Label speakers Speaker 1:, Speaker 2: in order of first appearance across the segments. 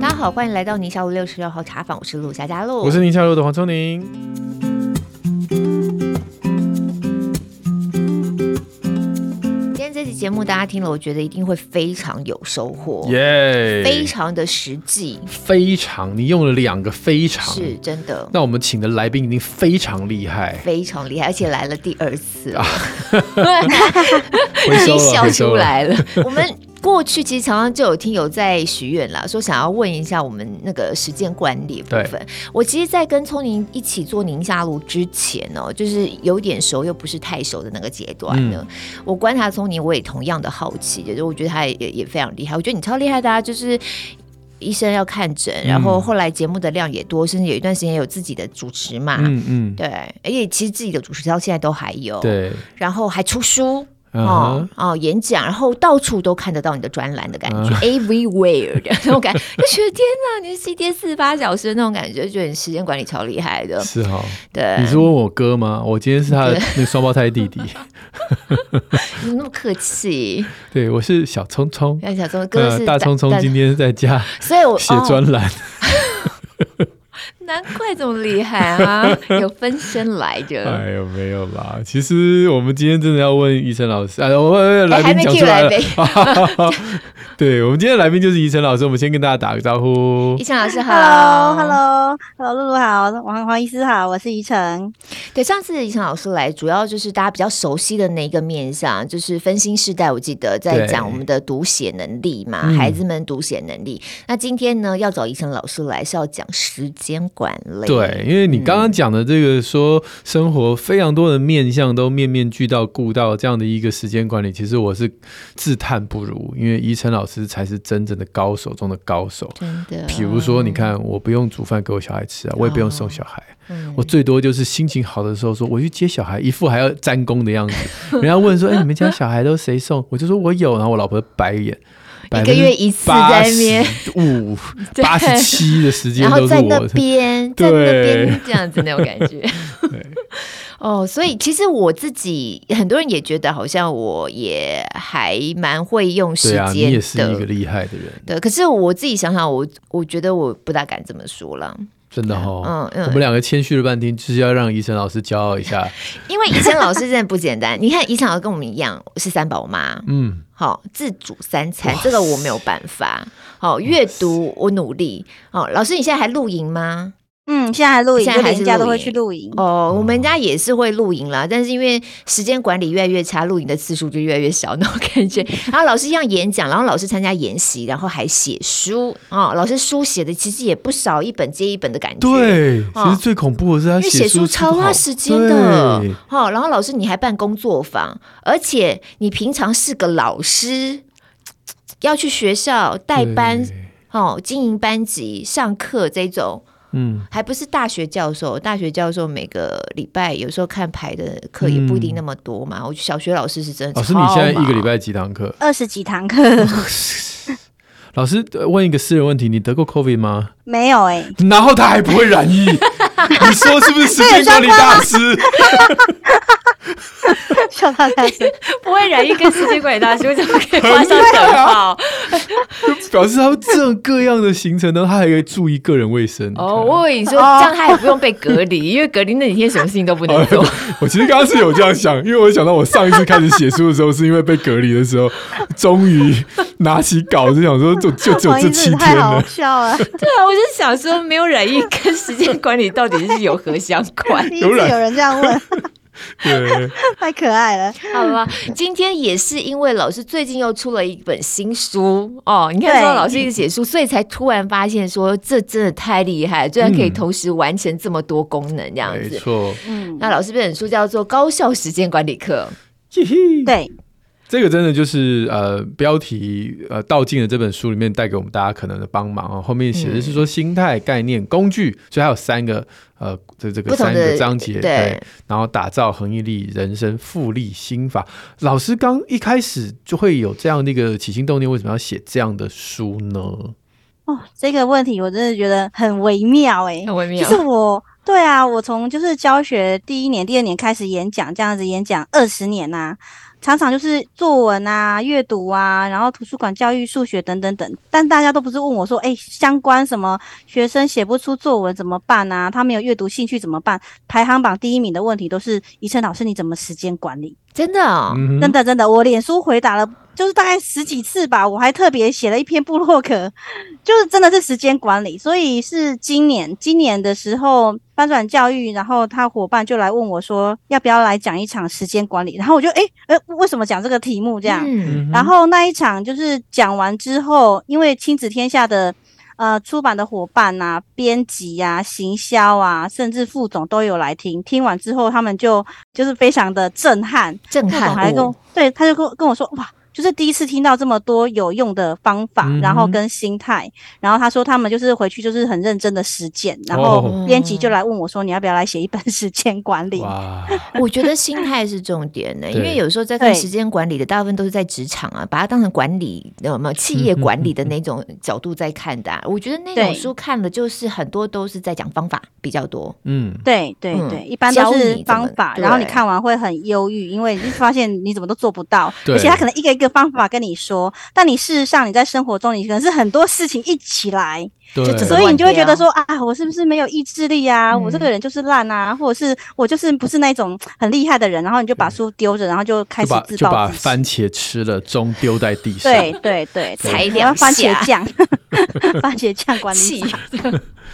Speaker 1: 大家好，欢迎来到宁夏路六十六号茶坊，我是陆佳佳路，
Speaker 2: 我是宁夏路的黄聪宁。
Speaker 1: 节目大家听了，我觉得一定会非常有收获，
Speaker 2: 耶。
Speaker 1: 非常的实际，
Speaker 2: 非常，你用了两个非常，
Speaker 1: 是真的。
Speaker 2: 那我们请的来宾一定非常厉害，
Speaker 1: 非常厉害，而且来了第二次。了，
Speaker 2: 已经
Speaker 1: 笑出来了，我们。过去其实常常就有听友在许愿啦，说想要问一下我们那个时间管理部分。我其实，在跟聪宁一起做宁夏路之前呢、喔，就是有点熟又不是太熟的那个阶段呢。嗯、我观察聪宁，我也同样的好奇，就是我觉得他也也非常厉害。我觉得你超厉害的啊，就是医生要看诊，然后后来节目的量也多，甚至有一段时间有自己的主持嘛。嗯嗯，对，而且其实自己的主持到现在都还有。对，然后还出书。哦哦，演讲，然后到处都看得到你的专栏的感觉、uh,，everywhere 的那种感觉，就觉得天哪，你是一天四十八小时的那种感觉，就觉得你时间管理超厉害的。
Speaker 2: 是哈、哦，
Speaker 1: 对。
Speaker 2: 你是问我哥吗？我今天是他的那双胞胎弟弟。
Speaker 1: 你那么客气？
Speaker 2: 对，我是小聪聪。
Speaker 1: 小聪哥是、呃、
Speaker 2: 大聪聪，今天在家，所以我写专栏。
Speaker 1: 难怪这么厉害啊！有分身来着。
Speaker 2: 哎呦，没有啦。其实我们今天真的要问医生老师。哎，我们来宾讲出来了。对，我们今天的来宾就是宜晨老师，我们先跟大家打个招呼。
Speaker 1: 宜晨老师好
Speaker 3: ，Hello，Hello，Hello，露露好，王黄医师好，我是宜晨。
Speaker 1: 对，上次宜晨老师来，主要就是大家比较熟悉的那一个面向，就是分心世代。我记得在讲我们的读写能力嘛，孩子们读写能力。嗯、那今天呢，要找宜晨老师来是要讲时间管理。
Speaker 2: 对，因为你刚刚讲的这个说生活非常多的面向都面面俱到、顾到这样的一个时间管理，其实我是自叹不如，因为宜晨老师。才是真正的高手中的高手。真的，比如说，你看，我不用煮饭给我小孩吃啊，我也不用送小孩，我最多就是心情好的时候说我去接小孩，一副还要沾功的样子。人家问说：“哎，你们家小孩都谁送？”我就说我有，然后我老婆白眼，
Speaker 1: 一个月一次在那边
Speaker 2: 五 八十七的时间
Speaker 1: 然后在那边，在那边这样子那种感觉。哦，所以其实我自己很多人也觉得好像我也还蛮会用时间的，
Speaker 2: 啊，你也是一个厉害的人。
Speaker 1: 对，可是我自己想想，我我觉得我不大敢这么说了。
Speaker 2: 真的哦，嗯嗯，我们两个谦虚了半天，就是要让怡晨老师骄傲一下。
Speaker 1: 因为怡晨老师真的不简单，你看怡晨老师跟我们一样是三宝妈，嗯，好自主三餐，这个我没有办法。好阅读我努力。好，老师你现在还露营吗？
Speaker 3: 嗯，现在还露营，现在还是家都会去露营
Speaker 1: 哦。我们家也是会露营啦，但是因为时间管理越来越差，露营的次数就越来越少 那种感觉。然后老师一样演讲，然后老师参加研习，然后还写书啊、哦。老师书写的其实也不少，一本接一本的感觉。
Speaker 2: 对，其实最恐怖的是他写书
Speaker 1: 超花时间的。好、哦，然后老师你还办工作坊，而且你平常是个老师，要去学校带班，哦，经营班级、上课这种。嗯，还不是大学教授，大学教授每个礼拜有时候看排的课也不一定那么多嘛。嗯、我小学老师是真的，
Speaker 2: 老师你现在一个礼拜几堂课？
Speaker 3: 二十几堂课。
Speaker 2: 老师问一个私人问题，你得过 COVID 吗？
Speaker 3: 没有哎、欸。
Speaker 2: 然后他还不会染疫，你说是不是时间管理大师？
Speaker 3: 笑他大师
Speaker 1: 不会染疫跟时间管理大师，为什么可以 画上等号？
Speaker 2: 表示他们这样各样的行程呢，他还可以注意个人卫生。
Speaker 1: 哦，我跟你说，这样他也不用被隔离，因为隔离那几天什么事情都不能做。
Speaker 2: 我其实刚刚是有这样想，因为我想到我上一次开始写书的时候，是因为被隔离的时候，终于拿起稿子想说，就就只有这七天了。
Speaker 3: 笑啊！对
Speaker 1: 啊，我就想说，没有染疫跟时间管理到底是有何相关？
Speaker 3: 有有人这样问。
Speaker 2: 对，
Speaker 3: 太可爱了，
Speaker 1: 好吧。今天也是因为老师最近又出了一本新书哦，你看说老师一直写书，所以才突然发现说这真的太厉害，居然可以同时完成这么多功能这样子。没错，嗯，那老师这本书叫做《高效时间管理课》，
Speaker 3: 对。
Speaker 2: 这个真的就是呃，标题呃，道尽了这本书里面带给我们大家可能的帮忙啊。后面写的是说心态、概念、工具，所以还有三个呃，这这个三个章节对，对，然后打造恒毅力人生复利心法。老师刚一开始就会有这样的一个起心动念，为什么要写这样的书呢？
Speaker 3: 哦，这个问题我真的觉得很微妙哎，
Speaker 1: 很微妙。
Speaker 3: 就是我对啊，我从就是教学第一年、第二年开始演讲，这样子演讲二十年呐、啊。常常就是作文啊、阅读啊，然后图书馆教育、数学等等等。但大家都不是问我说，哎，相关什么学生写不出作文怎么办啊？他没有阅读兴趣怎么办？排行榜第一名的问题都是宜晨老师，你怎么时间管理？
Speaker 1: 真的哦，
Speaker 3: 真的真的，我脸书回答了，就是大概十几次吧，我还特别写了一篇部落格，就是真的是时间管理。所以是今年，今年的时候翻转教育，然后他伙伴就来问我说，要不要来讲一场时间管理？然后我就诶，呃，为什么讲这个题目这样？嗯、然后那一场就是讲完之后，因为亲子天下的。呃，出版的伙伴啊，编辑呀、行销啊，甚至副总都有来听。听完之后，他们就就是非常的震撼，
Speaker 1: 震撼。副总还跟我，
Speaker 3: 对，他就跟跟我说，哇。就是第一次听到这么多有用的方法，嗯、然后跟心态，然后他说他们就是回去就是很认真的实践，然后编辑就来问我说，你要不要来写一本时间管理？
Speaker 1: 我觉得心态是重点的，因为有时候在看时间管理的，大部分都是在职场啊，把它当成管理有没有企业管理的那种角度在看的、啊。我觉得那种书看了就是很多都是在讲方法比较多。嗯，
Speaker 3: 对对对，一般都是方法，然后你看完会很忧郁，因为你发现你怎么都做不到，而且他可能一个一个。方法跟你说，但你事实上你在生活中，你可能是很多事情一起来，
Speaker 2: 对，
Speaker 3: 所以你就会觉得说啊，我是不是没有意志力啊？嗯、我这个人就是烂啊，或者是我就是不是那种很厉害的人，然后你就把书丢着，然后就开始自暴自弃，
Speaker 2: 就把番茄吃了，钟丢在地上，
Speaker 3: 对对对，
Speaker 1: 踩一点
Speaker 3: 番茄酱，番茄酱管理法。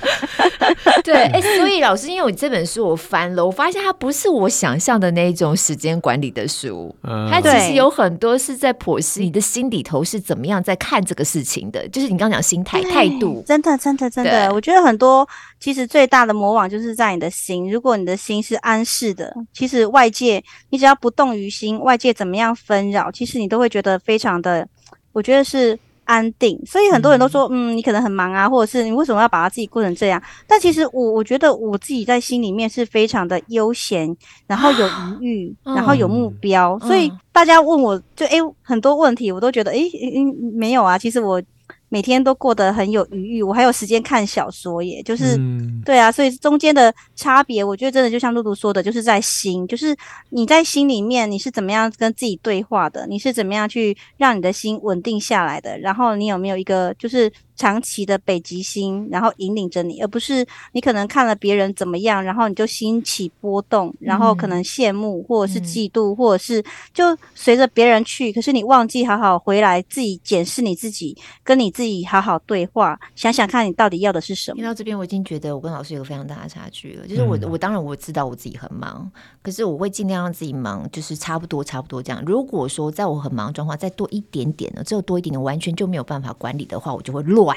Speaker 1: 对，哎、欸，所以老师，因为我这本书我翻了，我发现它不是我想象的那种时间管理的书，嗯、它其实有很多是在剖析你的心里头是怎么样在看这个事情的，就是你刚刚讲心态态度，
Speaker 3: 真的，真的，真的，我觉得很多其实最大的魔网就是在你的心，如果你的心是安适的，其实外界你只要不动于心，外界怎么样纷扰，其实你都会觉得非常的，我觉得是。安定，所以很多人都说，嗯，你可能很忙啊，或者是你为什么要把他自己过成这样？但其实我我觉得我自己在心里面是非常的悠闲，然后有余裕，啊、然后有目标。嗯、所以大家问我就诶、欸、很多问题，我都觉得诶、欸嗯、没有啊。其实我。每天都过得很有余裕，我还有时间看小说耶，就是，嗯、对啊，所以中间的差别，我觉得真的就像露露说的，就是在心，就是你在心里面你是怎么样跟自己对话的，你是怎么样去让你的心稳定下来的，然后你有没有一个就是。长期的北极星，然后引领着你，而不是你可能看了别人怎么样，然后你就兴起波动，然后可能羡慕或者是嫉妒，嗯、或者是就随着别人去，可是你忘记好好回来自己检视你自己，跟你自己好好对话，想想看你到底要的是什么。听
Speaker 1: 到这边，我已经觉得我跟老师有个非常大的差距了。就是我，嗯、我当然我知道我自己很忙，可是我会尽量让自己忙，就是差不多差不多这样。如果说在我很忙的状况再多一点点呢，只有多一点点，完全就没有办法管理的话，我就会乱。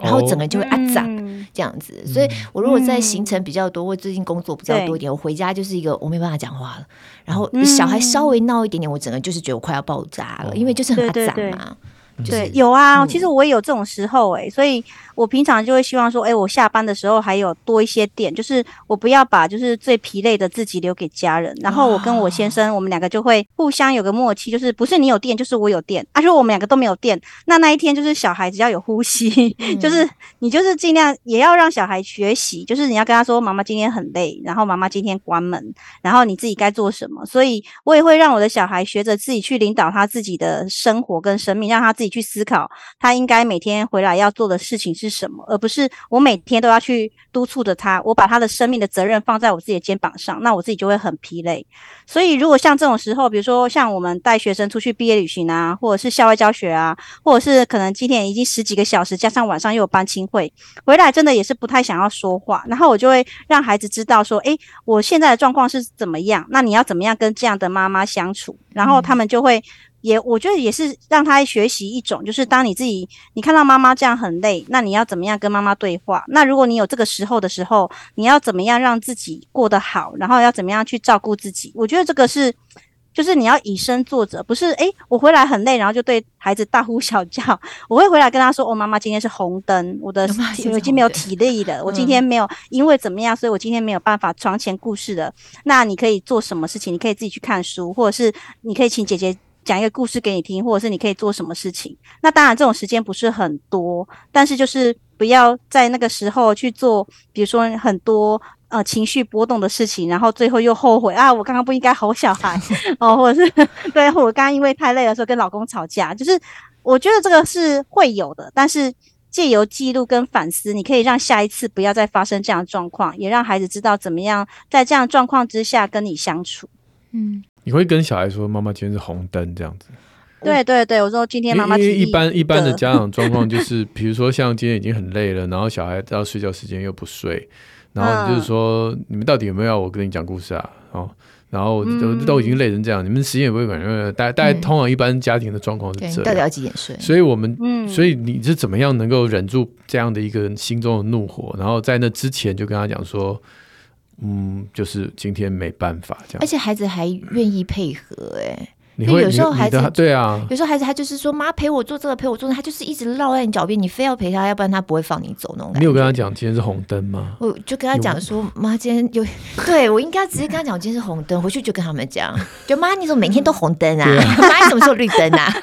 Speaker 1: 然后整个人就会啊长、嗯、这样子，所以我如果在行程比较多，或最近工作比较多一点，我回家就是一个我没办法讲话了。然后小孩稍微闹一点点，我整个就是觉得我快要爆炸了，嗯、因为就是很啊长嘛。
Speaker 3: 对有啊，其实我也有这种时候哎、欸，所以我平常就会希望说，哎，我下班的时候还有多一些电，就是我不要把就是最疲累的自己留给家人，然后我跟我先生，我们两个就会互相有个默契，就是不是你有电，就是我有电，啊，如果我们两个都没有电，那那一天就是小孩只要有呼吸，嗯、就是你就是尽量也要让小孩学习，就是你要跟他说，妈妈今天很累，然后妈妈今天关门，然后你自己该做什么，所以我也会让我的小孩学着自己去领导他自己的生活跟生命，让他自己。去思考他应该每天回来要做的事情是什么，而不是我每天都要去督促着他。我把他的生命的责任放在我自己的肩膀上，那我自己就会很疲累。所以，如果像这种时候，比如说像我们带学生出去毕业旅行啊，或者是校外教学啊，或者是可能今天已经十几个小时，加上晚上又有班亲会，回来真的也是不太想要说话。然后我就会让孩子知道说，诶，我现在的状况是怎么样？那你要怎么样跟这样的妈妈相处？然后他们就会。也，我觉得也是让他学习一种，就是当你自己你看到妈妈这样很累，那你要怎么样跟妈妈对话？那如果你有这个时候的时候，你要怎么样让自己过得好？然后要怎么样去照顾自己？我觉得这个是，就是你要以身作则，不是诶，我回来很累，然后就对孩子大呼小叫。我会回来跟他说：“哦，妈妈今天是红灯，我的我已经没有体力了，我今天没有因为怎么样，所以我今天没有办法床前故事了。那你可以做什么事情？你可以自己去看书，或者是你可以请姐姐。”讲一个故事给你听，或者是你可以做什么事情。那当然，这种时间不是很多，但是就是不要在那个时候去做，比如说很多呃情绪波动的事情，然后最后又后悔啊，我刚刚不应该吼小孩 哦，或者是 对我刚刚因为太累的时候跟老公吵架，就是我觉得这个是会有的，但是借由记录跟反思，你可以让下一次不要再发生这样的状况，也让孩子知道怎么样在这样状况之下跟你相处。嗯，
Speaker 2: 你会跟小孩说妈妈今天是红灯这样子。
Speaker 3: 对对对，我说今天妈妈。因为
Speaker 2: 一般一般的家长状况就是，比如说像今天已经很累了，然后小孩到睡觉时间又不睡，然后就是说、嗯、你们到底有没有要我跟你讲故事啊？哦，然后都、嗯、都已经累成这样，你们时间也不会管，因为大概大家通常一般家庭的状况是这样。
Speaker 1: 到底要几点睡？
Speaker 2: 所以我们，嗯，所以你是怎么样能够忍住这样的一个心中的怒火，然后在那之前就跟他讲说，嗯，就是今天没办法这样。
Speaker 1: 而且孩子还愿意配合、欸，哎。
Speaker 2: 你会
Speaker 1: 有时候孩子
Speaker 2: 对啊，
Speaker 1: 有时候孩子他就是说，妈陪我做这个，陪我做那个，他就是一直绕在你脚边，你非要陪他，要不然他不会放你走那种感觉。
Speaker 2: 你有跟他讲今天是红灯吗？
Speaker 1: 我就跟他讲说，妈今天有，对我应该直接跟他讲，我今天是红灯，回去就跟他们讲，就妈你怎么每天都红灯啊？妈、啊、你什么时候绿灯啊？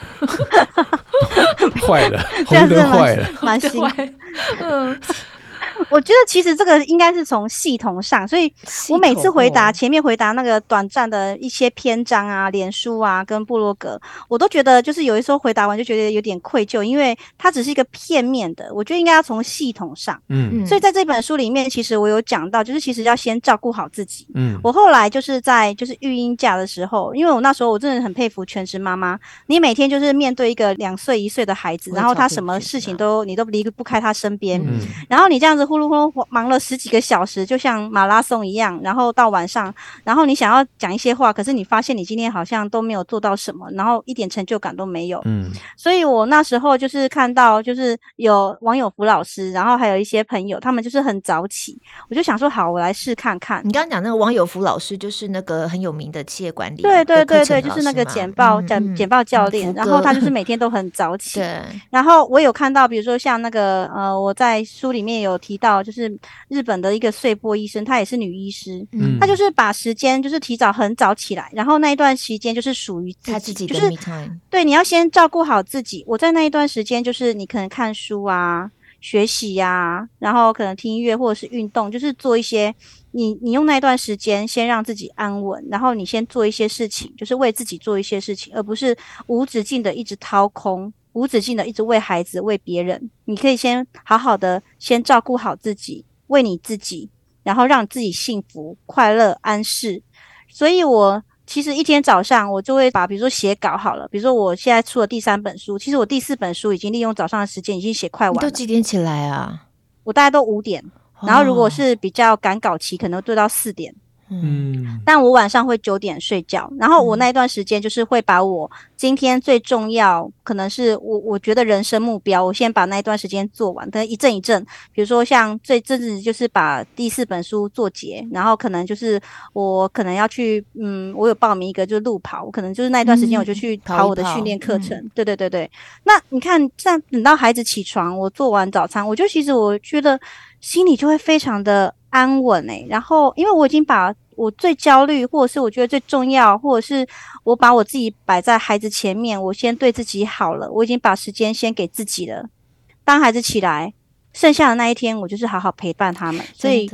Speaker 2: 坏了，红灯坏了，
Speaker 3: 蛮心，嗯。我觉得其实这个应该是从系统上，所以我每次回答前面回答那个短暂的一些篇章啊、脸书啊跟部落格，我都觉得就是有一时候回答完就觉得有点愧疚，因为它只是一个片面的。我觉得应该要从系统上，嗯，所以在这本书里面，其实我有讲到，就是其实要先照顾好自己。嗯，我后来就是在就是育婴假的时候，因为我那时候我真的很佩服全职妈妈，你每天就是面对一个两岁一岁的孩子，然后他什么事情都你都离不开他身边，嗯，然后你这样子。呼噜呼噜忙了十几个小时，就像马拉松一样。然后到晚上，然后你想要讲一些话，可是你发现你今天好像都没有做到什么，然后一点成就感都没有。嗯，所以我那时候就是看到，就是有王有福老师，然后还有一些朋友，他们就是很早起，我就想说，好，我来试看看。
Speaker 1: 你刚刚讲那个王有福老师，就是那个很有名的企业管理，
Speaker 3: 对对对对，就是那个简报简、嗯、简报教练、嗯，然后他就是每天都很早起。对，然后我有看到，比如说像那个呃，我在书里面有提。提到就是日本的一个碎波医生，她也是女医师，嗯，她就是把时间就是提早很早起来，然后那一段时间就是属于自己，自己就是对，你要先照顾好自己。我在那一段时间就是你可能看书啊、学习呀、啊，然后可能听音乐或者是运动，就是做一些你你用那一段时间先让自己安稳，然后你先做一些事情，就是为自己做一些事情，而不是无止境的一直掏空。无止境的一直为孩子、为别人，你可以先好好的先照顾好自己，为你自己，然后让自己幸福、快乐、安适。所以，我其实一天早上我就会把，比如说写稿好了，比如说我现在出了第三本书，其实我第四本书已经利用早上的时间已经写快完了。
Speaker 1: 都几点起来啊？
Speaker 3: 我大概都五点，然后如果是比较赶稿期，可能对到四点。嗯，但我晚上会九点睡觉，然后我那一段时间就是会把我今天最重要，可能是我我觉得人生目标，我先把那一段时间做完，但一阵一阵，比如说像这阵子就是把第四本书做结，然后可能就是我可能要去，嗯，我有报名一个就是路跑，我可能就是那一段时间我就去跑我的训练课程，嗯，对对对对。那你看，这样等到孩子起床，我做完早餐，我就其实我觉得心里就会非常的。安稳诶、然后因为我已经把我最焦虑，或者是我觉得最重要，或者是我把我自己摆在孩子前面，我先对自己好了，我已经把时间先给自己了。当孩子起来，剩下的那一天，我就是好好陪伴他们。所以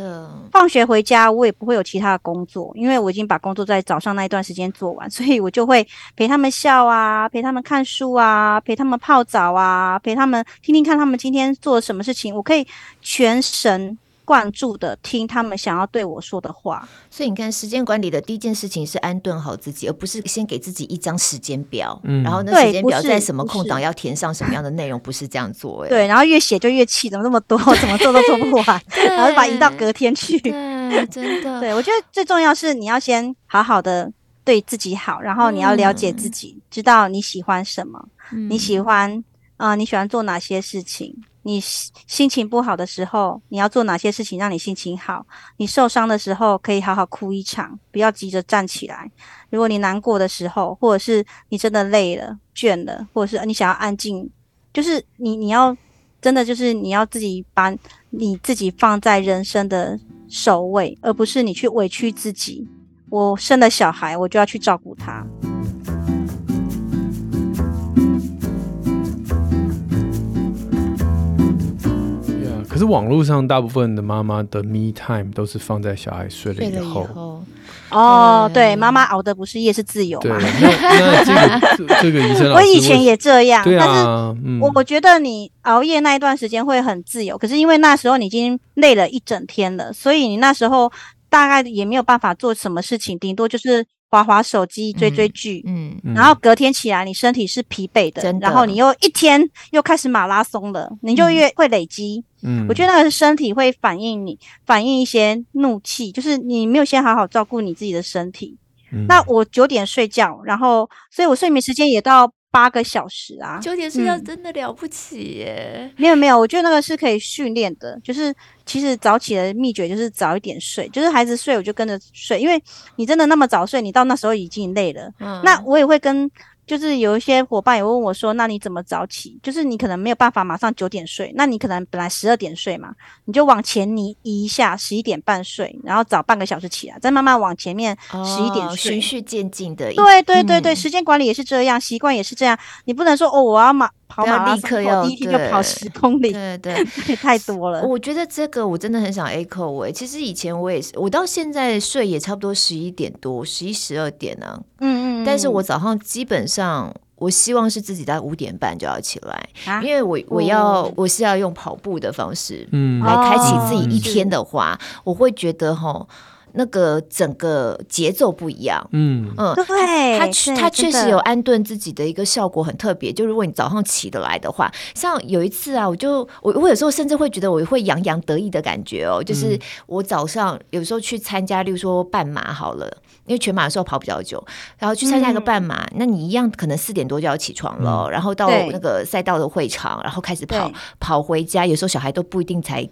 Speaker 3: 放学回家，我也不会有其他的工作，因为我已经把工作在早上那一段时间做完，所以我就会陪他们笑啊，陪他们看书啊，陪他们泡澡啊，陪他们听听看他们今天做了什么事情，我可以全神。关注的听他们想要对我说的话，
Speaker 1: 所以你看，时间管理的第一件事情是安顿好自己，而不是先给自己一张时间表，嗯，然后那时间表在什么空档要填上什么样的内容，不是这样做，欸，
Speaker 3: 对，然后越写就越气，怎么那么多，怎么做都做不完，然后就把移到隔天去，
Speaker 1: 对，真的，
Speaker 3: 对，我觉得最重要是你要先好好的对自己好，然后你要了解自己，嗯，知道你喜欢什么，嗯，你喜欢啊，呃，你喜欢做哪些事情。你心情不好的时候，你要做哪些事情让你心情好？你受伤的时候，可以好好哭一场，不要急着站起来。如果你难过的时候，或者是你真的累了、倦了，或者是你想要安静，就是你你要真的就是你要自己把你自己放在人生的首位，而不是你去委屈自己。我生了小孩，我就要去照顾他。
Speaker 2: 是网络上大部分的妈妈的 me time 都是放在小孩睡了以
Speaker 1: 后。
Speaker 3: 哦，对，妈妈熬的不是夜是自由嘛？
Speaker 2: 对，那这个这个医生，
Speaker 3: 我以前也这样，
Speaker 2: 对啊、
Speaker 3: 但是我、嗯、我觉得你熬夜那一段时间会很自由，可是因为那时候你已经累了一整天了，所以你那时候大概也没有办法做什么事情，顶多就是。滑滑手机、追追剧，嗯，嗯，然后隔天起来，你身体是疲惫的，的，然后你又一天又开始马拉松了，你就越会累积。嗯，我觉得那个是身体会反映你，反映一些怒气，就是你没有先好好照顾你自己的身体。嗯，那我九点睡觉，然后，所以我睡眠时间也到。八个小时啊，
Speaker 1: 九点睡觉真的了不起耶！
Speaker 3: 嗯、没有没有，我觉得那个是可以训练的，就是其实早起的秘诀就是早一点睡，就是孩子睡我就跟着睡，因为你真的那么早睡，你到那时候已经累了。嗯，那我也会跟。就是有一些伙伴也问我说：“那你怎么早起？就是你可能没有办法马上九点睡，那你可能本来十二点睡嘛，你就往前移移一下，十一点半睡，然后早半个小时起来，再慢慢往前面十一点睡，
Speaker 1: 循序渐进的。
Speaker 3: 对对对对，时间管理也是这样，习惯也是这样。你不能说哦，我要马跑马拉松，我第一天就跑十公里，
Speaker 1: 对对，
Speaker 3: 也太多了。
Speaker 1: 我觉得这个我真的很想 echo 哎，其实以前我也是，我到现在睡也差不多十一点多，十一十二点呢。嗯嗯，但是我早上基本上。我希望是自己在五点半就要起来，啊、因为我我要、哦、我是要用跑步的方式，嗯，来开启自己一天的话，哦、我会觉得哈，那个整个节奏不一样，嗯嗯，对，它它确实有安顿自己的一个效果很特别。就如果你早上起得来的话，像有一次啊，我就我我有时候甚至会觉得我会洋洋得意的感觉哦，就是我早上有时候去参加，例如说半马好了。因为全马的时候跑比较久，然后去参加一个半马，嗯，那你一样可能四点多就要起床了，嗯，然后到那个赛道的会场，然后开始跑，跑回家。有时候小孩都不一定才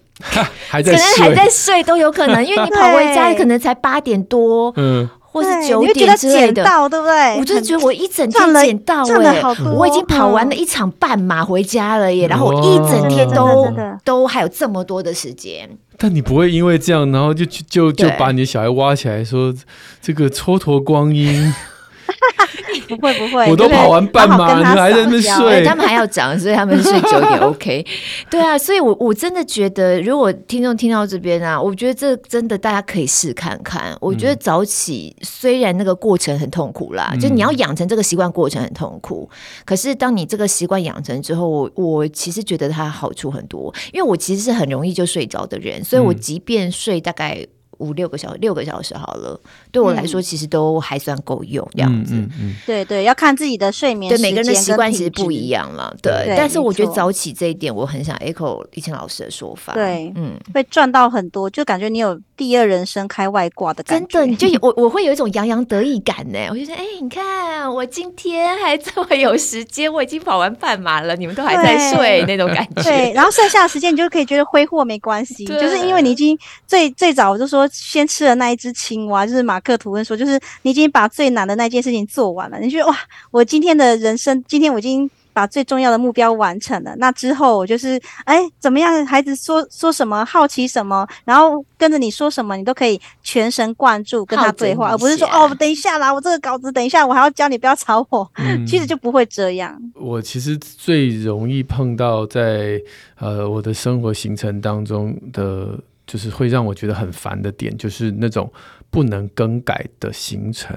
Speaker 2: 还在
Speaker 1: 可能还在睡都有可能，因为你跑回家可能才八点多，嗯，或是九点之类的，
Speaker 3: 对不对？
Speaker 1: 我就觉得我一整天捡到哎，我已经跑完了一场半马回家了耶，嗯，然后我一整天都都还有这么多的时间。
Speaker 2: 但你不会因为这样，然后就就就把你的小孩挖起来说这个蹉跎光阴。
Speaker 3: 不会不会，
Speaker 2: 我都跑完半马，你还在那睡？
Speaker 1: 他们还要长，所以他们睡九点 OK。对啊，所以我我真的觉得，如果听众听到这边啊，我觉得这真的大家可以试看看。我觉得早起虽然那个过程很痛苦啦，嗯、就你要养成这个习惯过程很痛苦，可是当你这个习惯养成之后，我我其实觉得它好处很多。因为我其实是很容易就睡着的人，所以我即便睡大概。五六个小时，六个小时好了，对我来说其实都还算够用这样子。
Speaker 3: 嗯嗯，对对，要看自己的睡眠，对
Speaker 1: 每个人的习惯其实不一样了。对，但是我觉得早起这一点，我很想 echo 立青老师的说法。
Speaker 3: 对，嗯，会赚到很多，就感觉你有第二人生开外挂的感觉。
Speaker 1: 真的，你就我我会有一种洋洋得意感呢。我就说，哎，你看我今天还这么有时间，我已经跑完半马了，你们都还在睡那种感觉。
Speaker 3: 对，然后剩下的时间你就可以觉得挥霍没关系，就是因为你已经最最早我就说。先吃了那一只青蛙，就是马克吐温说，就是你已经把最难的那件事情做完了。你觉得哇，我今天的人生，今天我已经把最重要的目标完成了。那之后我就是，哎，怎么样？孩子说说什么，好奇什么，然后跟着你说什么，你都可以全神贯注跟他对话，而不是说哦，等一下啦，我这个稿子等一下，我还要教你，不要吵我。嗯，其实就不会这样。
Speaker 2: 我其实最容易碰到在呃我的生活行程当中的。就是会让我觉得很烦的点，就是那种不能更改的行程，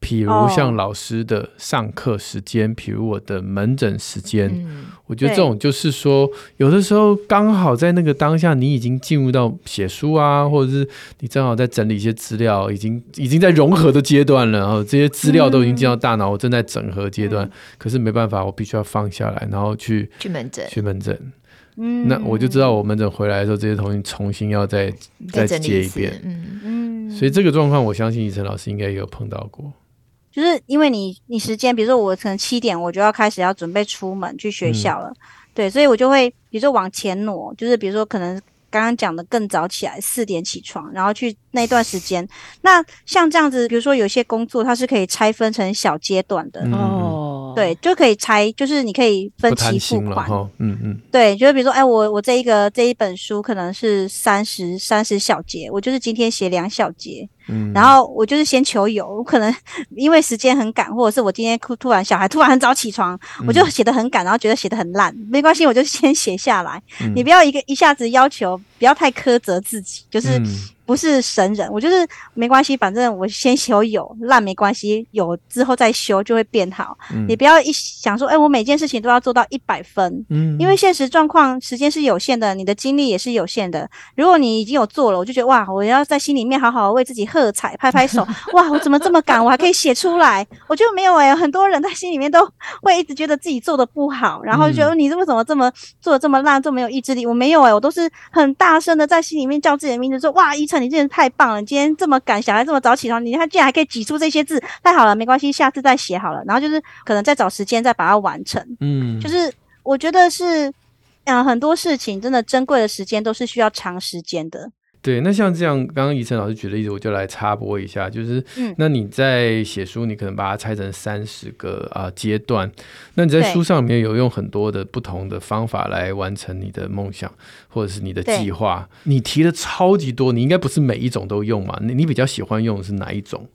Speaker 2: 譬如像老师的上课时间，譬如我的门诊时间，嗯，我觉得这种就是说，有的时候刚好在那个当下，你已经进入到写书啊，或者是你正好在整理一些资料，已经已经在融合的阶段了，然后这些资料都已经进到大脑，我正在整合阶段，可是没办法，我必须要放下来，然后去
Speaker 1: 去门诊，
Speaker 2: 去门诊。嗯，那我就知道我门诊回来的时候，这些东西重新要再再接一遍。嗯嗯，所以这个状况，我相信以晨老师应该也有碰到过。
Speaker 3: 就是因为你你时间，比如说我可能七点我就要开始要准备出门去学校了，嗯、对，所以我就会比如说往前挪，就是比如说可能刚刚讲的更早起来，四点起床，然后去那段时间。那像这样子，比如说有些工作它是可以拆分成小阶段的哦。嗯对，就可以拆，就是你可以分期付款，嗯嗯，对，就是比如说，哎，我我这一个这一本书可能是三十三十小节，我就是今天写两小节，嗯，然后我就是先求有，我可能 因为时间很赶，或者是我今天突然小孩突然很早起床，嗯、我就写的很赶，然后觉得写的很烂，没关系，我就先写下来。嗯、你不要一个一下子要求，不要太苛责自己，就是。嗯不是神人，我就是没关系，反正我先求有烂没关系，有之后再修就会变好。嗯、你不要一想说，哎、欸，我每件事情都要做到一百分，嗯，因为现实状况时间是有限的，你的精力也是有限的。如果你已经有做了，我就觉得哇，我要在心里面好好为自己喝彩，拍拍手，哇，我怎么这么敢，我还可以写出来？我觉得没有哎、欸，很多人在心里面都会一直觉得自己做的不好，然后觉得你为什么这么做的这么烂，这么没有意志力？我没有哎、欸，我都是很大声的在心里面叫自己的名字，说哇，依晨。你真的太棒了！你今天这么敢，小孩这么早起床，你他竟然还可以挤出这些字，太好了，没关系，下次再写好了。然后就是可能再找时间再把它完成。嗯，就是我觉得是，嗯、呃，很多事情真的珍贵的时间都是需要长时间的。
Speaker 2: 对，那像这样，刚刚怡晨老师举的例子，我就来插播一下，就是，嗯，那你在写书，你可能把它拆成三十个啊阶段，那你在书上面有用很多的不同的方法来完成你的梦想，或者是你的计划，你提的超级多，你应该不是每一种都用嘛？你你比较喜欢用的是哪一种？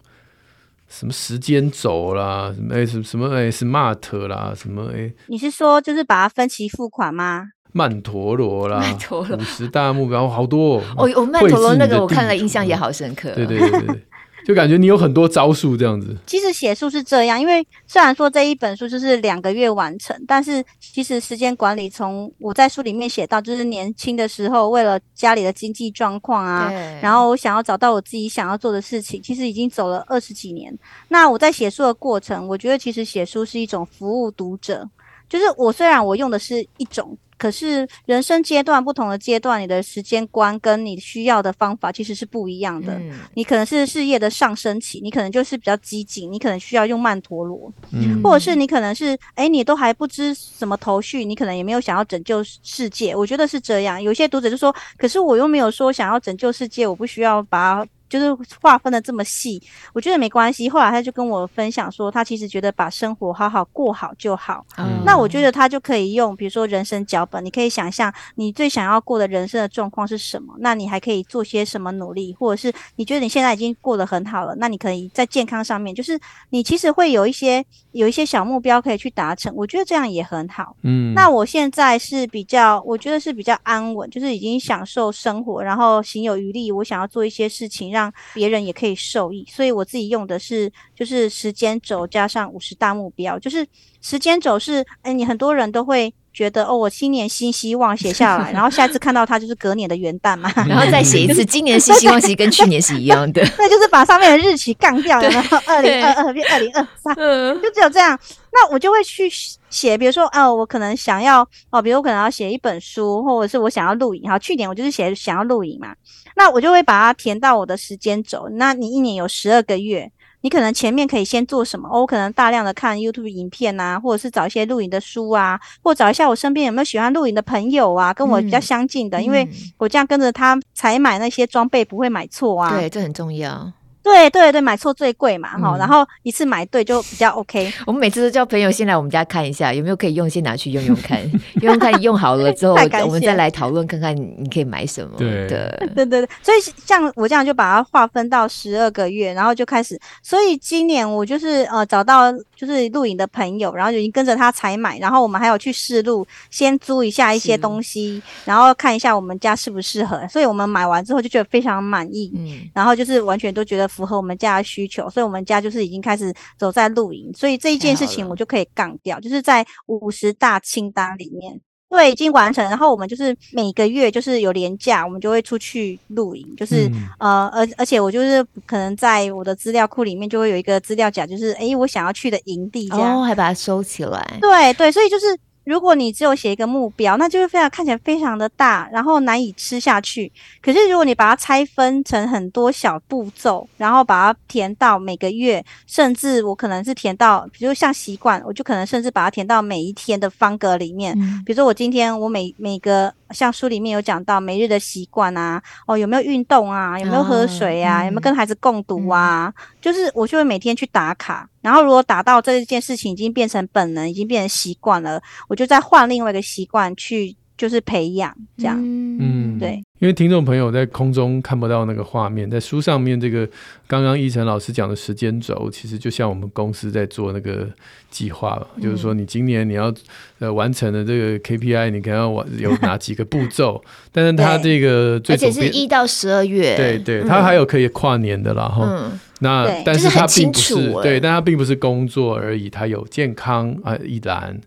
Speaker 2: 什么时间轴啦，什么哎什什么哎 smart 啦，什么哎？
Speaker 3: 你是说就是把它分期付款吗？
Speaker 2: 曼陀罗啦，曼陀罗五十大目标好多哦。
Speaker 1: 哦，我曼陀罗那个我看了，印象也好深刻。
Speaker 2: 对对对对，就感觉你有很多招数这样子。
Speaker 3: 其实写书是这样，因为虽然说这一本书就是两个月完成，但是其实时间管理从我在书里面写到，就是年轻的时候为了家里的经济状况啊，然后我想要找到我自己想要做的事情，其实已经走了二十几年。那我在写书的过程，我觉得其实写书是一种服务读者，就是我虽然我用的是一种。可是人生阶段不同的阶段，你的时间观跟你需要的方法其实是不一样的。嗯、你可能是事业的上升期，你可能就是比较激进，你可能需要用曼陀罗，嗯、或者是你可能是哎，你都还不知什么头绪，你可能也没有想要拯救世界。我觉得是这样。有些读者就说，可是我又没有说想要拯救世界，我不需要把它。就是划分的这么细，我觉得没关系。后来他就跟我分享说，他其实觉得把生活好好过好就好。嗯，那我觉得他就可以用，比如说人生脚本，你可以想象你最想要过的人生的状况是什么，那你还可以做些什么努力，或者是你觉得你现在已经过得很好了，那你可以在健康上面，就是你其实会有一些有一些小目标可以去达成。我觉得这样也很好。嗯，那我现在是比较，我觉得是比较安稳，就是已经享受生活，然后行有余力，我想要做一些事情。让别人也可以受益，所以我自己用的是就是时间轴加上五十大目标，就是时间轴是，哎，你很多人都会觉得哦，我新年新希望写下来，然后下一次看到它就是隔年的元旦嘛，
Speaker 1: 然后再写一次，今年新希望其实跟去年是一样的，
Speaker 3: 那就是把上面的日期杠掉，然后二零二二变二零二三，就只有这样。那我就会去写，比如说，哦，我可能想要，哦，比如我可能要写一本书，或者是我想要录影。好，去年我就是写想要录影嘛，那我就会把它填到我的时间轴。那你一年有十二个月，你可能前面可以先做什么？哦，我可能大量的看 YouTube 影片啊，或者是找一些录影的书啊，或找一下我身边有没有喜欢录影的朋友啊，跟我比较相近的，嗯、因为我这样跟着他采买那些装备不会买错啊。
Speaker 1: 对，这很重要。
Speaker 3: 对对对，买错最贵嘛，哈、嗯，然后一次买对就比较 OK。
Speaker 1: 我们每次都叫朋友先来我们家看一下，有没有可以用，先拿去用用看，用用看，用好了之后，我们再来讨论看看你可以买什么。对
Speaker 3: 对对对，所以像我这样就把它划分到十二个月，然后就开始。所以今年我就是呃找到就是录影的朋友，然后就已经跟着他采买，然后我们还有去试录，先租一下一些东西，然后看一下我们家适不适合。所以我们买完之后就觉得非常满意，嗯，然后就是完全都觉得。符合我们家的需求，所以我们家就是已经开始走在露营，所以这一件事情我就可以杠掉，就是在五十大清单里面，对，已经完成。然后我们就是每个月就是有年假，我们就会出去露营，就是、嗯、呃，而而且我就是可能在我的资料库里面就会有一个资料夹，就是诶，我想要去的营地这样，
Speaker 1: 哦，还把它收起来，
Speaker 3: 对对，所以就是。如果你只有写一个目标，那就是非常看起来非常的大，然后难以吃下去。可是如果你把它拆分成很多小步骤，然后把它填到每个月，甚至我可能是填到，比如像习惯，我就可能甚至把它填到每一天的方格里面。嗯、比如说我今天我每每个。像书里面有讲到每日的习惯啊，哦，有没有运动啊，有没有喝水啊，哦嗯、有没有跟孩子共读啊？嗯、就是我就会每天去打卡，然后如果打到这件事情已经变成本能，已经变成习惯了，我就再换另外一个习惯去，就是培养这样。嗯，对。
Speaker 2: 因为听众朋友在空中看不到那个画面，在书上面这个刚刚依晨老师讲的时间轴，其实就像我们公司在做那个计划了，嗯、就是说你今年你要呃完成的这个 KPI，你可能要完有哪几个步骤？但是它这个最
Speaker 1: 而且是一到十二月，
Speaker 2: 对对，它还有可以跨年的然后、嗯。那但是它并不是，是对，但它并不是工作而已，它有健康啊一栏。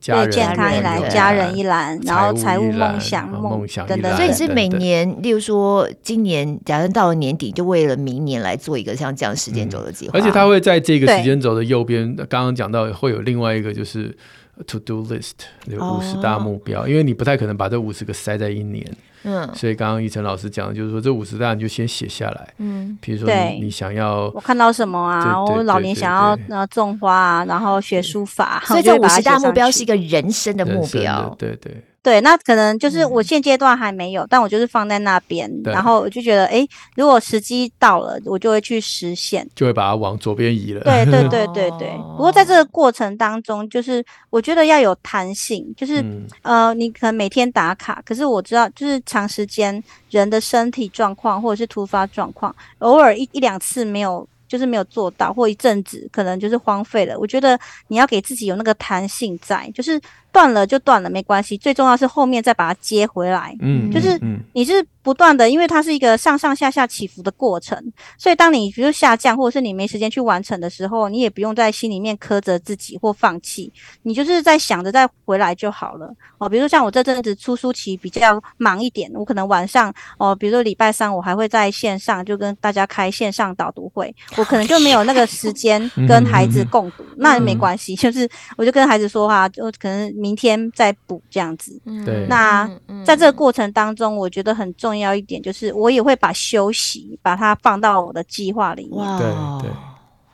Speaker 3: 对，健康一栏，家人一栏，然后财务梦想梦想等等。
Speaker 1: 所以你是每年，例如说今年，假设到了年底，就为了明年来做一个像这样时间轴的计划。
Speaker 2: 而且它会在这个时间轴的右边，刚刚讲到会有另外一个就是 to do list，有五十大目标，因为你不太可能把这五十个塞在一年。嗯，所以刚刚一晨老师讲的就是说，这五十大你就先写下来。嗯，比如说你你想要
Speaker 3: 我看到什么啊？我老年想要那种花啊，然后学书法，
Speaker 1: 所以这五十大目标是一个人生的目标。
Speaker 2: 对对。
Speaker 3: 对，那可能就是我现阶段还没有，嗯、但我就是放在那边，然后我就觉得，哎，如果时机到了，我就会去实现，
Speaker 2: 就会把它往左边移了。
Speaker 3: 对对对对对。不过在这个过程当中，就是我觉得要有弹性，就是、嗯、呃，你可能每天打卡，可是我知道，就是长时间人的身体状况或者是突发状况，偶尔一一两次没有。就是没有做到，或一阵子可能就是荒废了。我觉得你要给自己有那个弹性在，就是断了就断了，没关系。最重要是后面再把它接回来。嗯，就是你是。不断的，因为它是一个上上下下起伏的过程，所以当你比如下降，或者是你没时间去完成的时候，你也不用在心里面苛责自己或放弃，你就是在想着再回来就好了哦。比如说像我这阵子出书期比较忙一点，我可能晚上哦，比如说礼拜三我还会在线上就跟大家开线上导读会，我可能就没有那个时间跟孩子共读，那也没关系，就是我就跟孩子说话，就可能明天再补这样子。对，那在这个过程当中，我觉得很重要。重要一点就是，我也会把休息把它放到我的计划里面。对对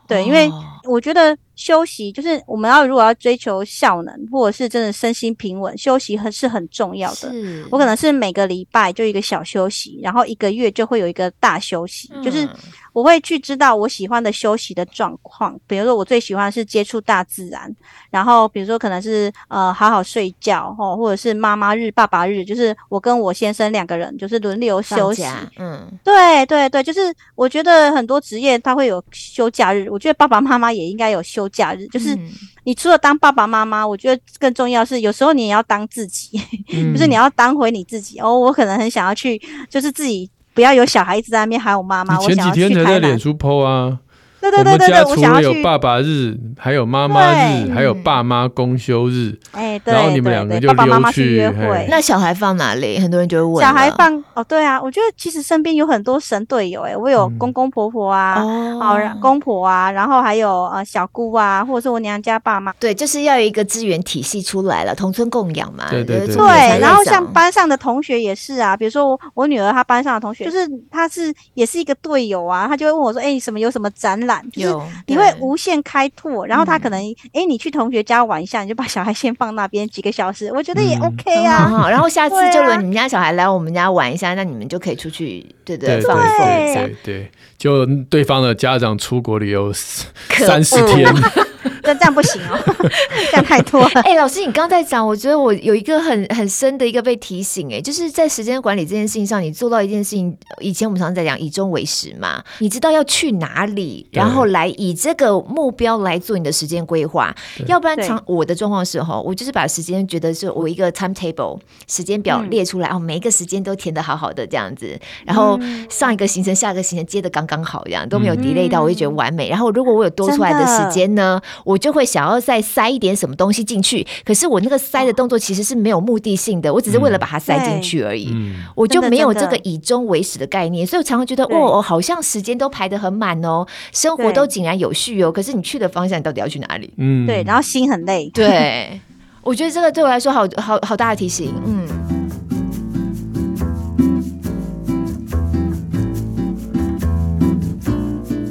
Speaker 3: 对，因为我觉得休息就是我们要如果要追求效能，或者是真的身心平稳，休息很是很重要的。我可能是每个礼拜就一个小休息，然后一个月就会有一个大休息，就是。我会去知道我喜欢的休息的状况，比如说我最喜欢是接触大自然，然后比如说可能是呃好好睡觉哦，或者是妈妈日、爸爸日，就是我跟我先生两个人就是轮流休息。嗯，对对对，就是我觉得很多职业他会有休假日，我觉得爸爸妈妈也应该有休假日。就是你除了当爸爸妈妈，我觉得更重要是有时候你也要当自己，嗯、就是你要当回你自己哦。我可能很想要去，就是自己。不要有小孩子在那边喊我妈妈。
Speaker 2: 前几天才在脸书 po 啊。
Speaker 3: 对对对对对，
Speaker 2: 我们家除了有爸爸日，还有妈妈日，还有爸妈公休日。哎，对，然后你们两个就溜去约会。
Speaker 1: 那小孩放哪里？很多人就会问。
Speaker 3: 小孩放哦，对啊，我觉得其实身边有很多神队友。哎，我有公公婆婆啊，哦，公婆啊，然后还有呃小姑啊，或者是我娘家爸妈。
Speaker 1: 对，就是要有一个资源体系出来了，同村共养嘛。
Speaker 2: 对对对。
Speaker 3: 对，然后像班上的同学也是啊，比如说我我女儿她班上的同学，就是她是也是一个队友啊，她就会问我说：“哎，你什么有什么展览？”就是你会无限开拓，然后他可能哎，你去同学家玩一下，你就把小孩先放那边几个小时，我觉得也 OK 啊。
Speaker 1: 然后下次就轮你们家小孩来我们家玩一下，那你们就可以出去，对对，放松一下。
Speaker 2: 对，就对方的家长出国旅游三十天。
Speaker 3: 这这样不行哦，这样太多了。
Speaker 1: 哎、欸，老师，你刚刚在讲，我觉得我有一个很很深的一个被提醒，哎，就是在时间管理这件事情上，你做到一件事情。以前我们常常在讲以终为始嘛，你知道要去哪里，然后来以这个目标来做你的时间规划。要不然，常我的状况是哈，我就是把时间觉得是我一个 timetable 时间表列出来，哦、嗯，每一个时间都填的好好的这样子，然后上一个行程、下一个行程接的刚刚好，这样都没有 delay 到，我就觉得完美。然后如果我有多出来的时间呢，我就会想要再塞一点什么东西进去，可是我那个塞的动作其实是没有目的性的，我只是为了把它塞进去而已，嗯、我就没有这个以终为始的概念，所以我常常觉得对哦，好像时间都排得很满哦，生活都井然有序哦，可是你去的方向你到底要去哪里？
Speaker 3: 嗯，对，然后心很累。
Speaker 1: 对，我觉得这个对我来说好好好大的提醒。嗯，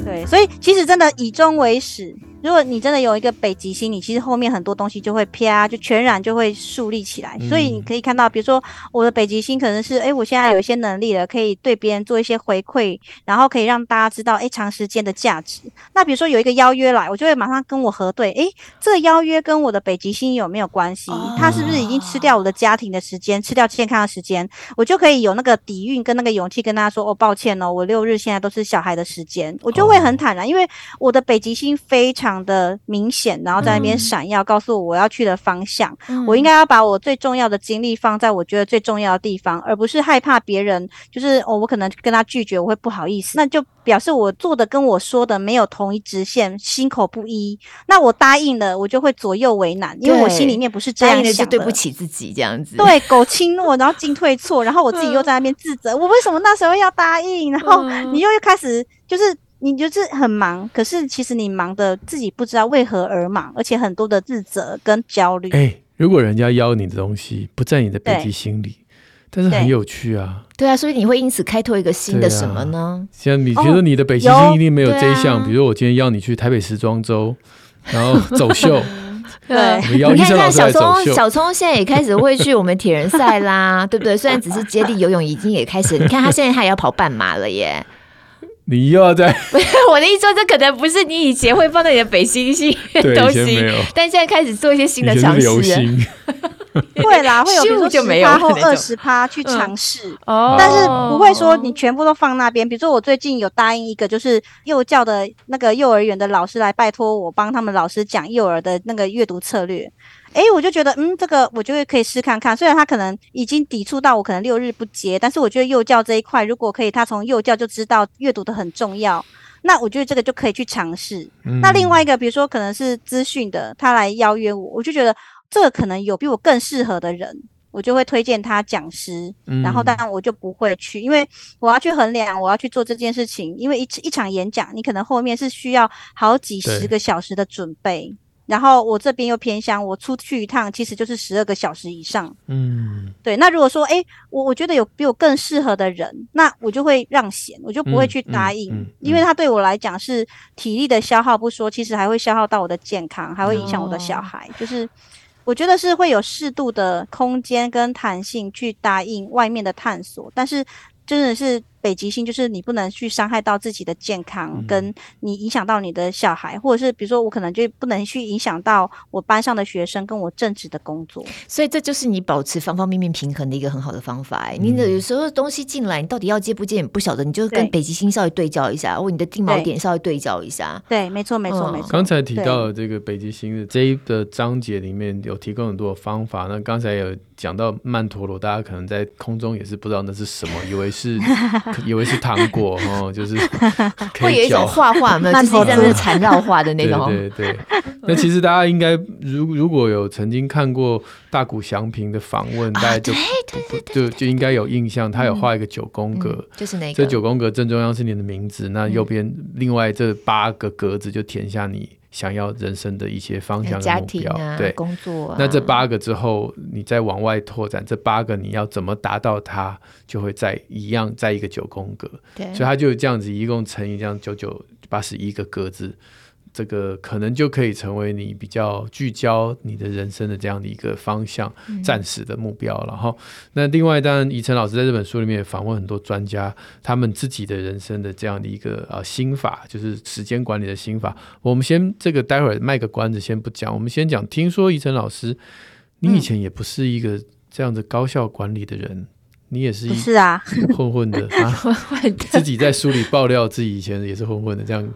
Speaker 3: 对，所以其实真的以终为始。如果你真的有一个北极星，你其实后面很多东西就会啪，就全然就会树立起来。嗯、所以你可以看到，比如说我的北极星可能是，哎，我现在有一些能力了，可以对别人做一些回馈，然后可以让大家知道，哎，长时间的价值。那比如说有一个邀约来，我就会马上跟我核对，哎，这个邀约跟我的北极星有没有关系？他是不是已经吃掉我的家庭的时间，吃掉健康的时间？我就可以有那个底蕴跟那个勇气跟大家说，哦，抱歉哦，我六日现在都是小孩的时间，我就会很坦然，因为我的北极星非常的明。显，然后在那边闪耀，告诉我我要去的方向。嗯、我应该要把我最重要的精力放在我觉得最重要的地方，而不是害怕别人，就是哦，我可能跟他拒绝，我会不好意思，那就表示我做的跟我说的没有同一直线，心口不一。那我答应了，我就会左右为难，因为我心里面不是这样想的，
Speaker 1: 就对不起自己这样子。
Speaker 3: 对，苟轻诺，然后进退错，然后我自己又在那边自责，我为什么那时候要答应？然后你又又开始就是。你就是很忙，可是其实你忙的自己不知道为何而忙，而且很多的自责跟焦虑。
Speaker 2: 哎、欸，如果人家邀你的东西不在你的北极心里，但是很有趣啊。
Speaker 1: 对啊，所以你会因此开拓一个新的什么呢？
Speaker 2: 像、啊、你觉得你的北极星一定没有这一项，哦啊、比如我今天邀你去台北时装周，然后走秀。
Speaker 1: 对，你看看小聪，小聪现在也开始会去我们铁人赛啦，对不对？虽然只是接力游泳，已经也开始。你看他现在他也要跑半马了耶。
Speaker 2: 你又要在？
Speaker 1: 我的意思说，这可能不是你以前会放在你的北星星的东西，但现在开始做一些新的尝试。
Speaker 3: 会啦，会有比如说十趴或二十趴去尝试，嗯、但是不会说你全部都放那边。比如说我最近有答应一个，就是幼教的那个幼儿园的老师来拜托我帮他们老师讲幼儿的那个阅读策略。哎，我就觉得，嗯，这个我就会可以试看看。虽然他可能已经抵触到我可能六日不接，但是我觉得幼教这一块，如果可以，他从幼教就知道阅读的很重要，那我觉得这个就可以去尝试。嗯、那另外一个，比如说可能是资讯的，他来邀约我，我就觉得这个可能有比我更适合的人，我就会推荐他讲师。嗯、然后当然我就不会去，因为我要去衡量，我要去做这件事情，因为一一场演讲，你可能后面是需要好几十个小时的准备。然后我这边又偏乡，我出去一趟其实就是十二个小时以上。嗯，对。那如果说，诶，我我觉得有比我更适合的人，那我就会让贤，我就不会去答应，嗯嗯嗯、因为他对我来讲是体力的消耗不说，其实还会消耗到我的健康，还会影响我的小孩。哦、就是我觉得是会有适度的空间跟弹性去答应外面的探索，但是真的是。北极星就是你不能去伤害到自己的健康，跟你影响到你的小孩，或者是比如说我可能就不能去影响到我班上的学生跟我正职的工作。
Speaker 1: 所以这就是你保持方方面面平衡的一个很好的方法。哎，你有时候东西进来，你到底要接不接，你不晓得，你就跟北极星稍微对焦一下，或你的定锚点稍微对焦一下。
Speaker 3: 对，没错，没错，没错。
Speaker 2: 刚才提到的这个北极星的这一个章节里面有提供很多的方法。那刚才有讲到曼陀罗，大家可能在空中也是不知道那是什么，以为是以为是糖。果 哦，就是
Speaker 1: 会有一种画画，没有，就是在那缠绕画的那种。
Speaker 2: 对对对。那其实大家应该如如果有曾经看过大谷翔平的访问，大家就就就应该有印象，他有画一个九宫格，就是那个。这九宫格正中央是你的名字，那右边另外这八个格子就填下你想要人生的一些方向、
Speaker 1: 家庭
Speaker 2: 啊，对，
Speaker 1: 工作。
Speaker 2: 那这八个之后，你再往外拓展，这八个你要怎么达到它，就会在一样在一个九宫格。对，所以它就这样子，一共乘以这样九九八十一个格子。这个可能就可以成为你比较聚焦你的人生的这样的一个方向，暂时的目标了哈。嗯、那另外，当然，怡晨老师在这本书里面也访问很多专家，他们自己的人生的这样的一个呃心法，就是时间管理的心法。我们先这个待会儿卖个关子，先不讲。我们先讲，听说怡晨老师，你以前也不是一个这样的高效管理的人，嗯、你也是
Speaker 3: 啊
Speaker 2: 混混的啊，混混的，自己在书里爆料自己以前也是混混的这样。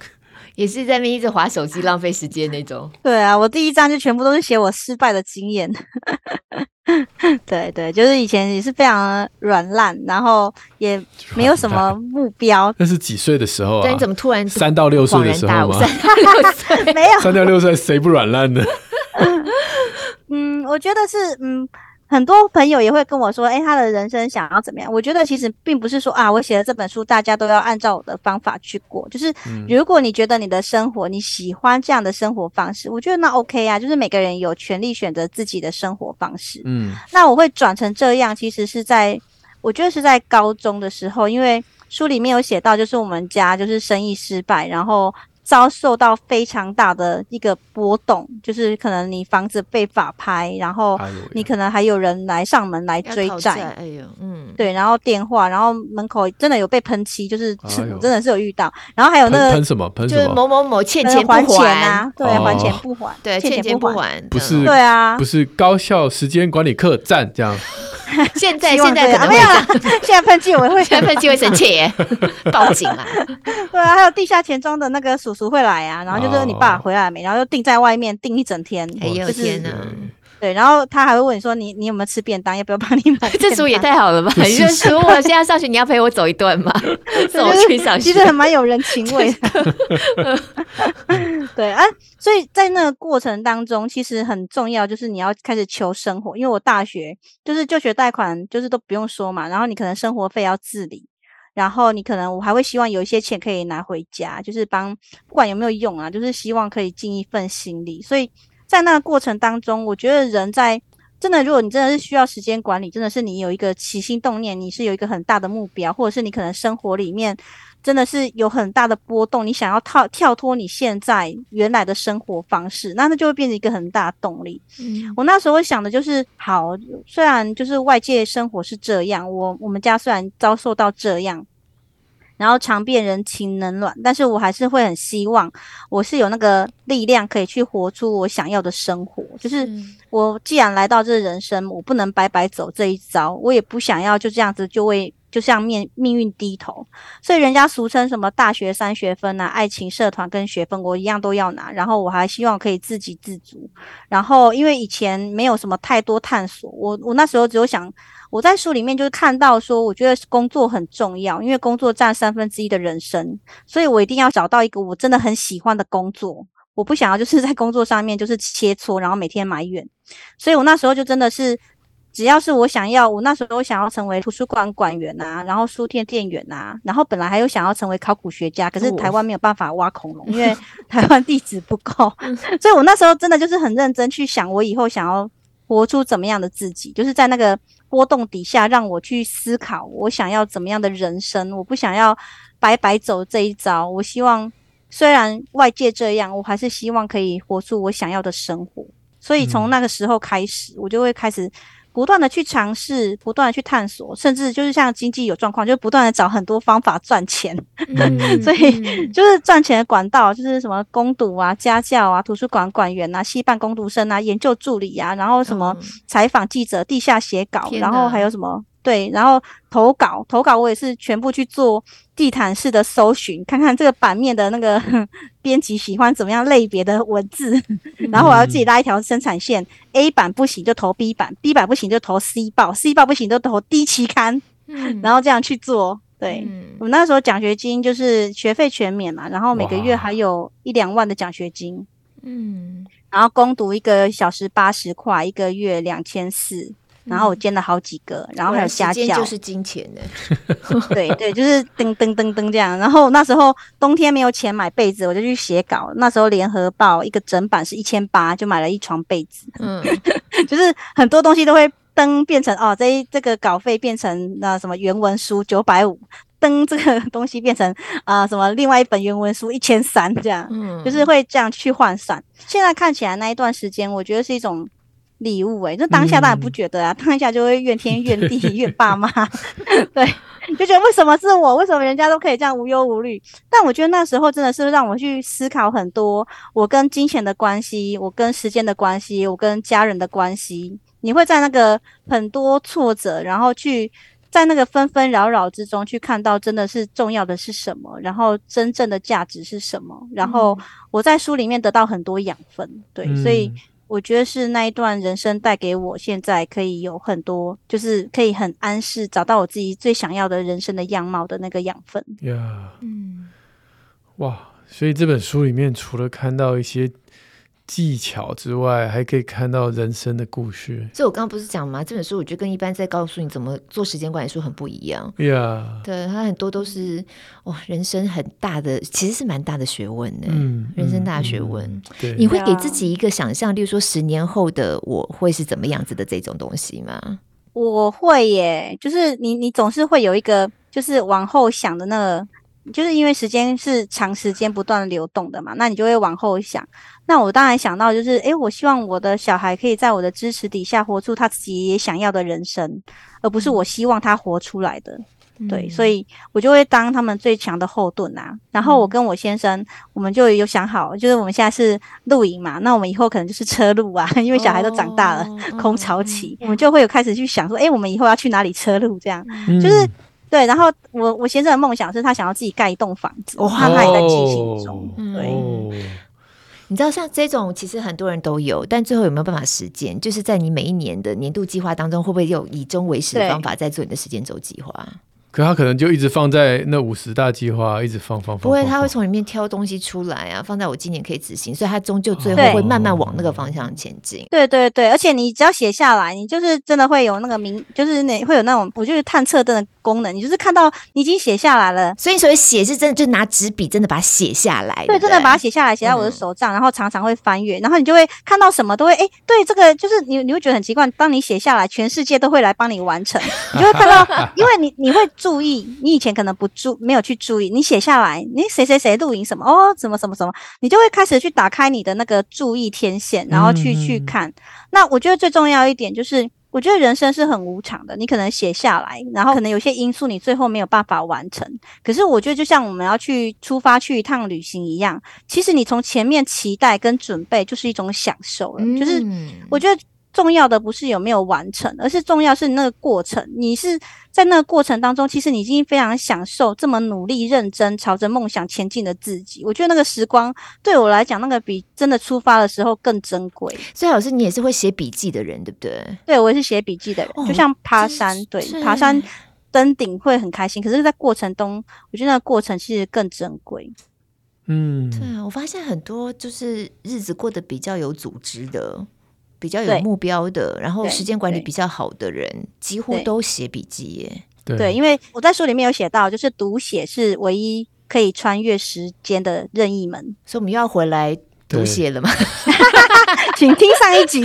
Speaker 1: 也是在那边一直划手机浪费时间那种。
Speaker 3: 对啊，我第一章就全部都是写我失败的经验。对对，就是以前也是非常软烂，然后也没有什么目标。
Speaker 2: 那是几岁的时候啊？
Speaker 1: 对，你怎么突然
Speaker 2: 三到六岁的时候吗？
Speaker 1: 三到六岁
Speaker 3: 没有，
Speaker 2: 三到六岁谁不软烂呢？
Speaker 3: 嗯，我觉得是嗯。很多朋友也会跟我说，诶，他的人生想要怎么样？我觉得其实并不是说啊，我写了这本书，大家都要按照我的方法去过。就是如果你觉得你的生活你喜欢这样的生活方式，我觉得那 OK 啊。就是每个人有权利选择自己的生活方式。嗯，那我会转成这样，其实是在我觉得是在高中的时候，因为书里面有写到，就是我们家就是生意失败，然后。遭受到非常大的一个波动，就是可能你房子被法拍，然后你可能还有人来上门来追债，
Speaker 1: 哎呦，嗯，
Speaker 3: 对，然后电话，然后门口真的有被喷漆，就是、哎、真的是有遇到，然后还有那个
Speaker 2: 喷什么？喷什么，
Speaker 1: 就是某某某欠钱不
Speaker 3: 还，啊，对，哦、还钱不还，
Speaker 1: 对，欠钱不还，
Speaker 2: 不是，
Speaker 3: 对啊，
Speaker 2: 不是高效时间管理课站这样。
Speaker 1: 现在现在可能没有
Speaker 3: 了，现在喷漆我会，
Speaker 1: 现在喷漆会生气耶，报警啊！
Speaker 3: 对啊，还有地下钱庄的那个叔叔会来啊，然后就说你爸回来没，然后就定在外面定一整天，
Speaker 1: 哎呦天哪！
Speaker 3: 对，然后他还会问你说你你有没有吃便当，要不要帮你买？
Speaker 1: 这叔也太好了吧！你就说我现在上学，你要陪我走一段吗？送我去上学，
Speaker 3: 其实还蛮有人情味的。对啊，所以在那个过程当中，其实很重要，就是你要开始求生活。因为我大学就是就学贷款，就是都不用说嘛。然后你可能生活费要自理，然后你可能我还会希望有一些钱可以拿回家，就是帮不管有没有用啊，就是希望可以尽一份心力。所以。在那个过程当中，我觉得人在真的，如果你真的是需要时间管理，真的是你有一个起心动念，你是有一个很大的目标，或者是你可能生活里面真的是有很大的波动，你想要跳跳脱你现在原来的生活方式，那那就会变成一个很大的动力。嗯，我那时候想的就是，好，虽然就是外界生活是这样，我我们家虽然遭受到这样。然后尝遍人情冷暖，但是我还是会很希望，我是有那个力量可以去活出我想要的生活。就是我既然来到这人生，我不能白白走这一遭，我也不想要就这样子就为就像命命运低头。所以人家俗称什么大学三学分啊，爱情、社团跟学分，我一样都要拿。然后我还希望可以自给自足。然后因为以前没有什么太多探索，我我那时候只有想。我在书里面就是看到说，我觉得工作很重要，因为工作占三分之一的人生，所以我一定要找到一个我真的很喜欢的工作。我不想要就是在工作上面就是切磋，然后每天埋怨。所以我那时候就真的是，只要是我想要，我那时候想要成为图书馆馆员啊，然后书店店员啊，然后本来还有想要成为考古学家，可是台湾没有办法挖恐龙，因为 台湾地址不够。所以我那时候真的就是很认真去想，我以后想要活出怎么样的自己，就是在那个。波动底下，让我去思考，我想要怎么样的人生？我不想要白白走这一遭。我希望，虽然外界这样，我还是希望可以活出我想要的生活。所以从那个时候开始，嗯、我就会开始。不断的去尝试，不断的去探索，甚至就是像经济有状况，就不断的找很多方法赚钱。嗯、所以就是赚钱的管道，就是什么攻读啊、家教啊、图书馆管员啊、系办工读生啊、研究助理啊，然后什么采访记者、地下写稿，然后还有什么。对，然后投稿，投稿我也是全部去做地毯式的搜寻，看看这个版面的那个 编辑喜欢怎么样类别的文字，然后我要自己拉一条生产线，嗯，A 版不行就投 B 版，B 版不行就投 C 报，C 报不行就投 D 期刊，嗯，然后这样去做。对，嗯，我那时候奖学金就是学费全免嘛，然后每个月还有一两万的奖学金，嗯，然后攻读一个小时八十块，一个月两千四。然后我煎了好几个，然后还有家教，
Speaker 1: 就是金钱的。
Speaker 3: 对对，就是噔噔噔噔这样。然后那时候冬天没有钱买被子，我就去写稿。那时候联合报一个整版是一千八，就买了一床被子。嗯，就是很多东西都会登变成哦，这一这个稿费变成那什么原文书九百五，登这个东西变成啊、呃、什么另外一本原文书一千三这样。嗯，就是会这样去换算。现在看起来那一段时间，我觉得是一种。礼物诶、欸，就当下当然不觉得啊，嗯、当下就会怨天怨地 怨爸妈，对，就觉得为什么是我，为什么人家都可以这样无忧无虑？但我觉得那时候真的是让我去思考很多，我跟金钱的关系，我跟时间的关系，我跟家人的关系。你会在那个很多挫折，然后去在那个纷纷扰扰之中去看到真的是重要的是什么，然后真正的价值是什么？然后我在书里面得到很多养分，对，嗯、所以。我觉得是那一段人生带给我现在可以有很多，就是可以很安适找到我自己最想要的人生的样貌的那个养分。
Speaker 2: 呀，嗯，哇，所以这本书里面除了看到一些。技巧之外，还可以看到人生的故事。
Speaker 1: 所以我刚刚不是讲吗？这本书我觉得跟一般在告诉你怎么做时间管理书很不一样。
Speaker 2: Yeah，
Speaker 1: 对，它很多都是哇，人生很大的，其实是蛮大的学问的。嗯，人生大学问。嗯嗯、对，你会给自己一个想象，例如说十年后的我会是怎么样子的这种东西吗？
Speaker 3: 我会耶，就是你，你总是会有一个，就是往后想的那个。就是因为时间是长时间不断流动的嘛，那你就会往后想。那我当然想到就是，诶，我希望我的小孩可以在我的支持底下活出他自己也想要的人生，而不是我希望他活出来的。对，所以我就会当他们最强的后盾啊。然后我跟我先生，我们就有想好，就是我们现在是露营嘛，那我们以后可能就是车路啊，因为小孩都长大了，哦、空巢期，我们就会有开始去想说，诶，我们以后要去哪里车路？这样，嗯、就是对。然后我我先生的梦想是他想要自己盖一栋房子，哇，他也在进行中。对，
Speaker 1: 哦、你知道像这种其实很多人都有，但最后有没有办法实践？就是在你每一年的年度计划当中，会不会有以终为始的方法在做你的时间轴计划？
Speaker 2: 可他可能就一直放在那五十大计划，一直放放放。
Speaker 1: 不会，他会从里面挑东西出来啊，放在我今年可以执行，所以他终究最后会慢慢往那个方向前进。
Speaker 3: 对对对，而且你只要写下来，你就是真的会有那个明，就是那会有那种，我就是探测灯的功能，你就是看到你已经写下来了。
Speaker 1: 所以所以写是真的，就拿纸笔真的把它写下来。对，
Speaker 3: 对，真的把它写下来，写在我的手账，嗯、然后常常会翻阅，然后你就会看到什么都会，哎，对，这个就是你你会觉得很奇怪，当你写下来，全世界都会来帮你完成，你就会看到，因为你你会注意你以。前可能不注没有去注意，你写下来，你谁谁谁录影什么哦，什么什么什么，你就会开始去打开你的那个注意天线，然后去去看。那我觉得最重要一点就是，我觉得人生是很无常的，你可能写下来，然后可能有些因素你最后没有办法完成。可是我觉得就像我们要去出发去一趟旅行一样，其实你从前面期待跟准备就是一种享受了。嗯、就是我觉得。重要的不是有没有完成，而是重要是那个过程。你是在那个过程当中，其实你已经非常享受这么努力、认真朝着梦想前进的自己。我觉得那个时光对我来讲，那个比真的出发的时候更珍贵。
Speaker 1: 所以老师，你也是会写笔记的人，对不对？
Speaker 3: 对，我也是写笔记的人。哦、就像爬山，对，爬山登顶会很开心，可是，在过程中，我觉得那个过程其实更珍贵。
Speaker 2: 嗯，
Speaker 1: 对啊，我发现很多就是日子过得比较有组织的。比较有目标的，然后时间管理比较好的人，几乎都写笔记耶。
Speaker 3: 对，对，因为我在书里面有写到，就是读写是唯一可以穿越时间的任意门。
Speaker 1: 所以我们又要回来读写了吗？
Speaker 3: 对 请听上一集，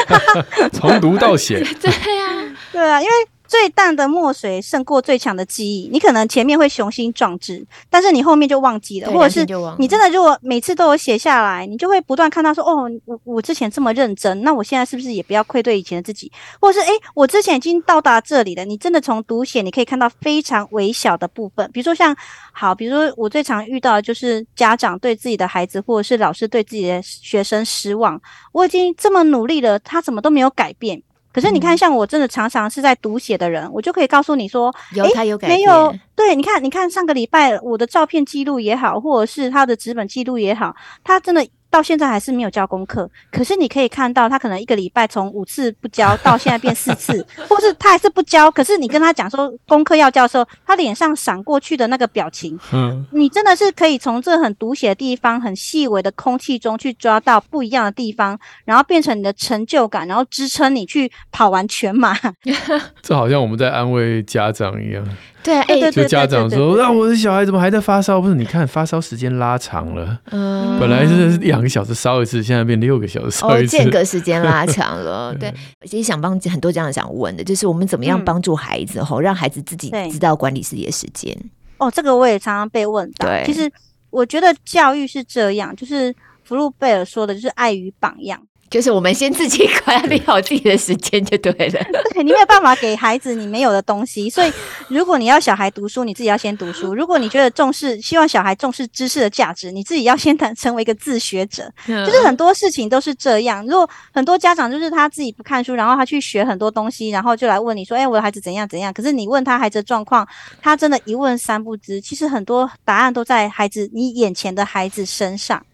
Speaker 2: 从读到写。
Speaker 1: 对呀，
Speaker 3: 对啊，因为。最淡的墨水胜过最强的记忆。你可能前面会雄心壮志，但是你后面就忘记了，或者是你真的如果每次都有写下来，你就会不断看到说，哦，我我之前这么认真，那我现在是不是也不要愧对以前的自己？或者是，诶，我之前已经到达这里了。你真的从读写，你可以看到非常微小的部分，比如说像好，比如说我最常遇到的就是家长对自己的孩子，或者是老师对自己的学生失望。我已经这么努力了，他怎么都没有改变？可是你看，像我真的常常是在读写的人，嗯、我就可以告诉你说，
Speaker 1: 有他有改变，
Speaker 3: 没有？对，你看，你看上个礼拜我的照片记录也好，或者是他的纸本记录也好，他真的。到现在还是没有交功课，可是你可以看到他可能一个礼拜从五次不交到现在变四次，或是他还是不交。可是你跟他讲说功课要交的时候，他脸上闪过去的那个表情，嗯，你真的是可以从这很读写的地方、很细微的空气中去抓到不一样的地方，然后变成你的成就感，然后支撑你去跑完全马。
Speaker 2: 这好像我们在安慰家长一样。
Speaker 1: 对，哎，
Speaker 2: 就家长说，让我的小孩怎么还在发烧？不是，你看发烧时间拉长了，嗯，本来是两个小时烧一次，现在变六个小时烧一次，
Speaker 1: 间隔时间拉长了。对，其实想帮很多家长想问的，就是我们怎么样帮助孩子吼，让孩子自己知道管理自己的时间。
Speaker 3: 哦，这个我也常常被问到。对，其实我觉得教育是这样，就是福禄贝尔说的，就是爱与榜样。
Speaker 1: 就是我们先自己管理好自己的时间就对了。
Speaker 3: 对，你没有办法给孩子你没有的东西，所以如果你要小孩读书，你自己要先读书。如果你觉得重视，希望小孩重视知识的价值，你自己要先成成为一个自学者。就是很多事情都是这样。如果很多家长就是他自己不看书，然后他去学很多东西，然后就来问你说：“哎，我的孩子怎样怎样？”可是你问他孩子的状况，他真的一问三不知。其实很多答案都在孩子你眼前的孩子身上。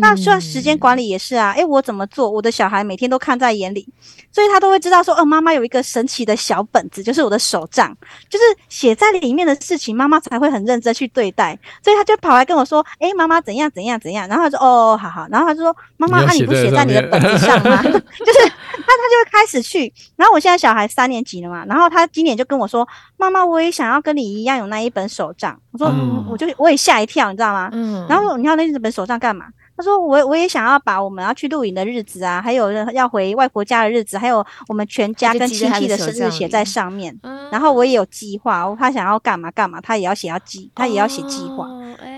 Speaker 3: 那说时间管理也是啊，诶，我怎么做？我的小孩每天都看在眼里，所以他都会知道说，哦，妈妈有一个神奇的小本子，就是我的手账，就是写在里面的事情，妈妈才会很认真去对待。所以他就跑来跟我说，诶，妈妈怎样怎样怎样，然后他说，哦，好好，然后他就说，妈妈，那你不写在你的本子上吗？就是他他就会开始去。然后我现在小孩三年级了嘛，然后他今年就跟我说，妈妈，我也想要跟你一样有那一本手账。我说，嗯，我就我也吓一跳，你知道吗？嗯。然后你要那一本手账干嘛？他说：“我我也想要把我们要去露营的日子啊，还有要回外婆家的日子，还有我们全家跟亲戚的生日写在上面。”嗯然后我也有计划，他想要干嘛干嘛，他也要写要计，他也要写计划。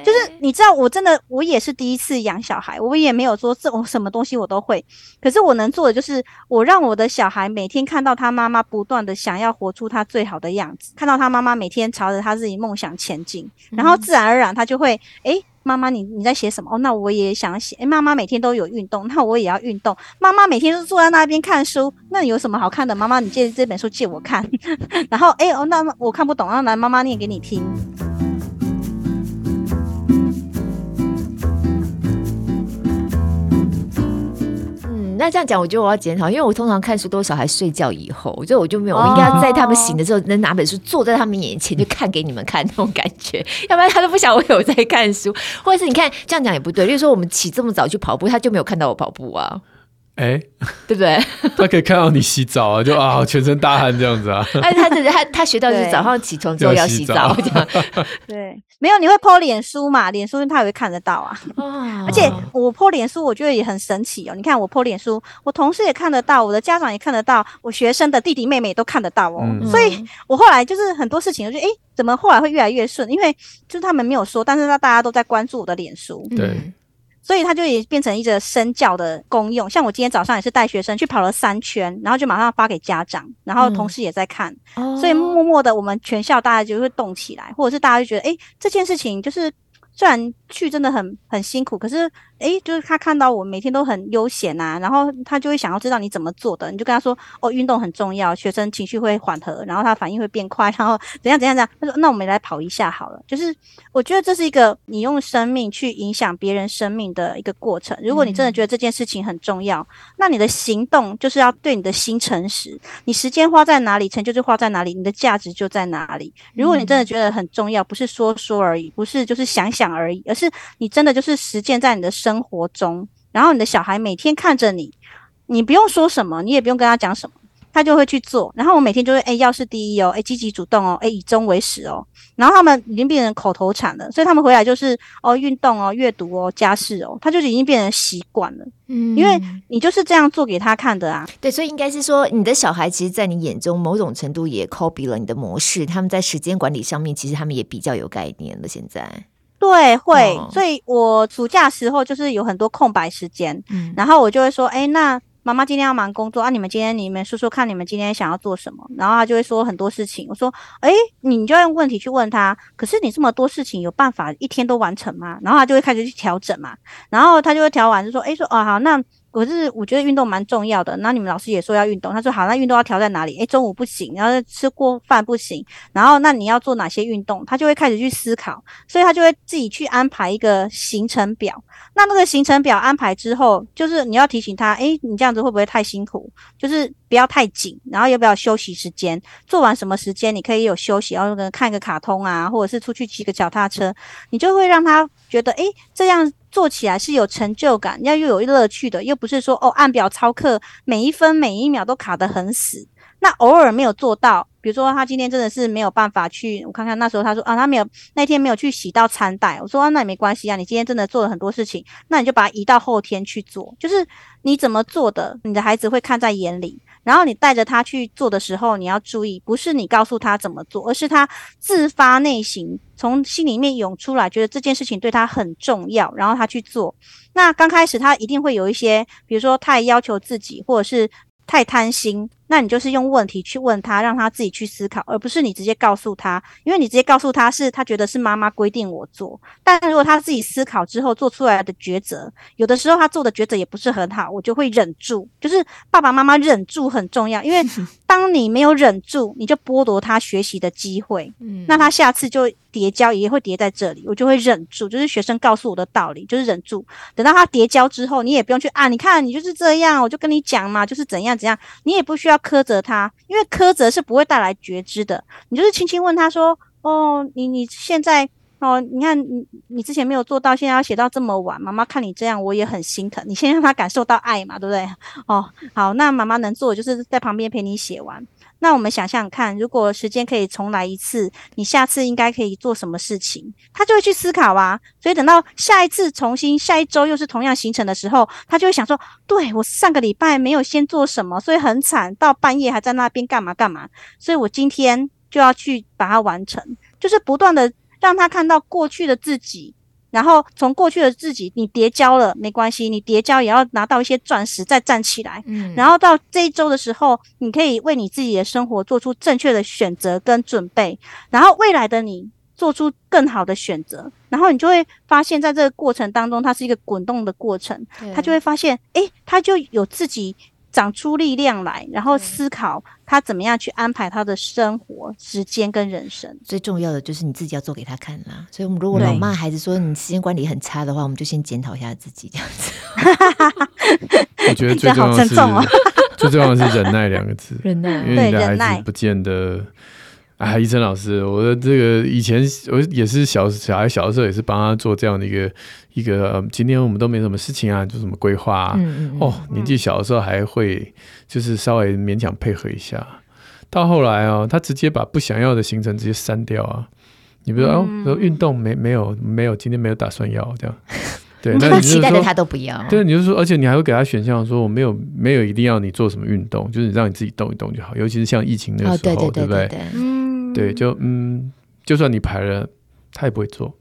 Speaker 3: 就是你知道，我真的我也是第一次养小孩，我也没有说这我什么东西我都会。可是我能做的就是，我让我的小孩每天看到他妈妈不断的想要活出他最好的样子，看到他妈妈每天朝着他自己梦想前进，然后自然而然他就会诶。妈妈，你你在写什么？哦，那我也想写。诶，妈妈每天都有运动，那我也要运动。妈妈每天都坐在那边看书，那有什么好看的？妈妈，你借这本书借我看。然后，哎，哦，那我看不懂，那来妈妈念给你听。
Speaker 1: 那这样讲，我觉得我要检讨，因为我通常看书都是小孩睡觉以后，所以我就没有，我应该要在他们醒的时候，能拿本书坐在他们眼前就看给你们看那种感觉，要不然他都不晓得我有在看书，或者是你看这样讲也不对，例如说我们起这么早去跑步，他就没有看到我跑步啊。
Speaker 2: 哎，欸、
Speaker 1: 对不对？
Speaker 2: 他可以看到你洗澡啊，就 啊，全身大汗这样子啊。
Speaker 1: 哎，他他他他学到就是早上起床之后要洗澡，这样。
Speaker 3: 对，没有你会 po 脸书嘛？脸书他也会看得到啊。而且我 po 脸书，我觉得也很神奇哦。你看我 po 脸书，我同事也看得到，我的家长也看得到，我学生的弟弟妹妹都看得到哦。嗯、所以我后来就是很多事情，我觉得哎，怎么后来会越来越顺？因为就是他们没有说，但是他大家都在关注我的脸书。
Speaker 2: 对。
Speaker 3: 所以它就也变成一个身教的功用，像我今天早上也是带学生去跑了三圈，然后就马上发给家长，然后同事也在看，嗯、所以默默的我们全校大家就会动起来，或者是大家就觉得，诶，这件事情就是虽然去真的很很辛苦，可是。诶，就是他看到我每天都很悠闲呐，然后他就会想要知道你怎么做的，你就跟他说哦，运动很重要，学生情绪会缓和，然后他反应会变快，然后怎样怎样怎样。他说那我们来跑一下好了，就是我觉得这是一个你用生命去影响别人生命的一个过程。如果你真的觉得这件事情很重要，嗯、那你的行动就是要对你的心诚实，你时间花在哪里，成就就花在哪里，你的价值就在哪里。如果你真的觉得很重要，不是说说而已，不是就是想想而已，而是你真的就是实践在你的生活中，然后你的小孩每天看着你，你不用说什么，你也不用跟他讲什么，他就会去做。然后我每天就会，哎，要事第一哦，哎，积极主动哦，哎，以终为始哦。然后他们已经变成口头禅了，所以他们回来就是哦，运动哦，阅读哦，家事哦，他就已经变成习惯了。嗯，因为你就是这样做给他看的啊。
Speaker 1: 对，所以应该是说，你的小孩其实，在你眼中，某种程度也 copy 了你的模式。他们在时间管理上面，其实他们也比较有概念了。现在。
Speaker 3: 对，会，所以我暑假时候就是有很多空白时间，嗯，然后我就会说，哎，那妈妈今天要忙工作啊，你们今天你们说说看，你们今天想要做什么？然后他就会说很多事情，我说，哎，你就要用问题去问他，可是你这么多事情有办法一天都完成吗？然后他就会开始去调整嘛，然后他就会调完就说，哎，说，哦，好，那。可是我觉得运动蛮重要的，那你们老师也说要运动，他说好，那运动要调在哪里？诶，中午不行，然后吃过饭不行，然后那你要做哪些运动？他就会开始去思考，所以他就会自己去安排一个行程表。那那个行程表安排之后，就是你要提醒他，诶，你这样子会不会太辛苦？就是不要太紧，然后要不要休息时间？做完什么时间你可以有休息，然后看个卡通啊，或者是出去骑个脚踏车，你就会让他觉得，诶，这样。做起来是有成就感，要又有乐趣的，又不是说哦按表操课，每一分每一秒都卡得很死。那偶尔没有做到，比如说他今天真的是没有办法去，我看看那时候他说啊他没有那天没有去洗到餐袋，我说那也没关系啊，你今天真的做了很多事情，那你就把它移到后天去做，就是你怎么做的，你的孩子会看在眼里。然后你带着他去做的时候，你要注意，不是你告诉他怎么做，而是他自发内心从心里面涌出来，觉得这件事情对他很重要，然后他去做。那刚开始他一定会有一些，比如说太要求自己，或者是太贪心。那你就是用问题去问他，让他自己去思考，而不是你直接告诉他，因为你直接告诉他是他觉得是妈妈规定我做。但如果他自己思考之后做出来的抉择，有的时候他做的抉择也不是很好，我就会忍住。就是爸爸妈妈忍住很重要，因为 当你没有忍住，你就剥夺他学习的机会。嗯，那他下次就叠交也会叠在这里，我就会忍住。就是学生告诉我的道理，就是忍住。等到他叠交之后，你也不用去啊，你看你就是这样，我就跟你讲嘛，就是怎样怎样，你也不需要。苛责他，因为苛责是不会带来觉知的。你就是轻轻问他说：“哦，你你现在哦，你看你你之前没有做到，现在要写到这么晚，妈妈看你这样，我也很心疼。你先让他感受到爱嘛，对不对？哦，好，那妈妈能做的就是在旁边陪你写完。”那我们想想看，如果时间可以重来一次，你下次应该可以做什么事情？他就会去思考啊。所以等到下一次重新下一周又是同样行程的时候，他就会想说：对，我上个礼拜没有先做什么，所以很惨，到半夜还在那边干嘛干嘛。所以我今天。就要去把它完成，就是不断的让他看到过去的自己。然后从过去的自己，你跌跤了没关系，你跌跤也要拿到一些钻石再站起来。嗯，然后到这一周的时候，你可以为你自己的生活做出正确的选择跟准备，然后未来的你做出更好的选择，然后你就会发现，在这个过程当中，它是一个滚动的过程，他就会发现，诶，他就有自己。长出力量来，然后思考他怎么样去安排他的生活时间跟人生。
Speaker 1: 最重要的就是你自己要做给他看啦。所以，我们如果老骂孩子说你时间管理很差的话，我们就先检讨一下自己这样子。
Speaker 2: 我觉得最重要的是，最重要的是忍耐两个字。
Speaker 1: 忍耐，
Speaker 2: 因为你的孩子不见得。哎，医生老师，我的这个以前我也是小小孩小的时候也是帮他做这样的一个一个、呃，今天我们都没什么事情啊，做什么规划啊？嗯嗯嗯哦，年纪小的时候还会就是稍微勉强配合一下，到后来哦，他直接把不想要的行程直接删掉啊。你比如说、嗯、哦，说运动没没有没有，今天没有打算要这样。对，那你
Speaker 1: 期待的他都不要。
Speaker 2: 对，你就说，而且你还会给他选项，说我没有没有一定要你做什么运动，就是让你自己动一动就好。尤其是像疫情那个时候，对不对？嗯。对，就嗯，就算你排了，他也不会做，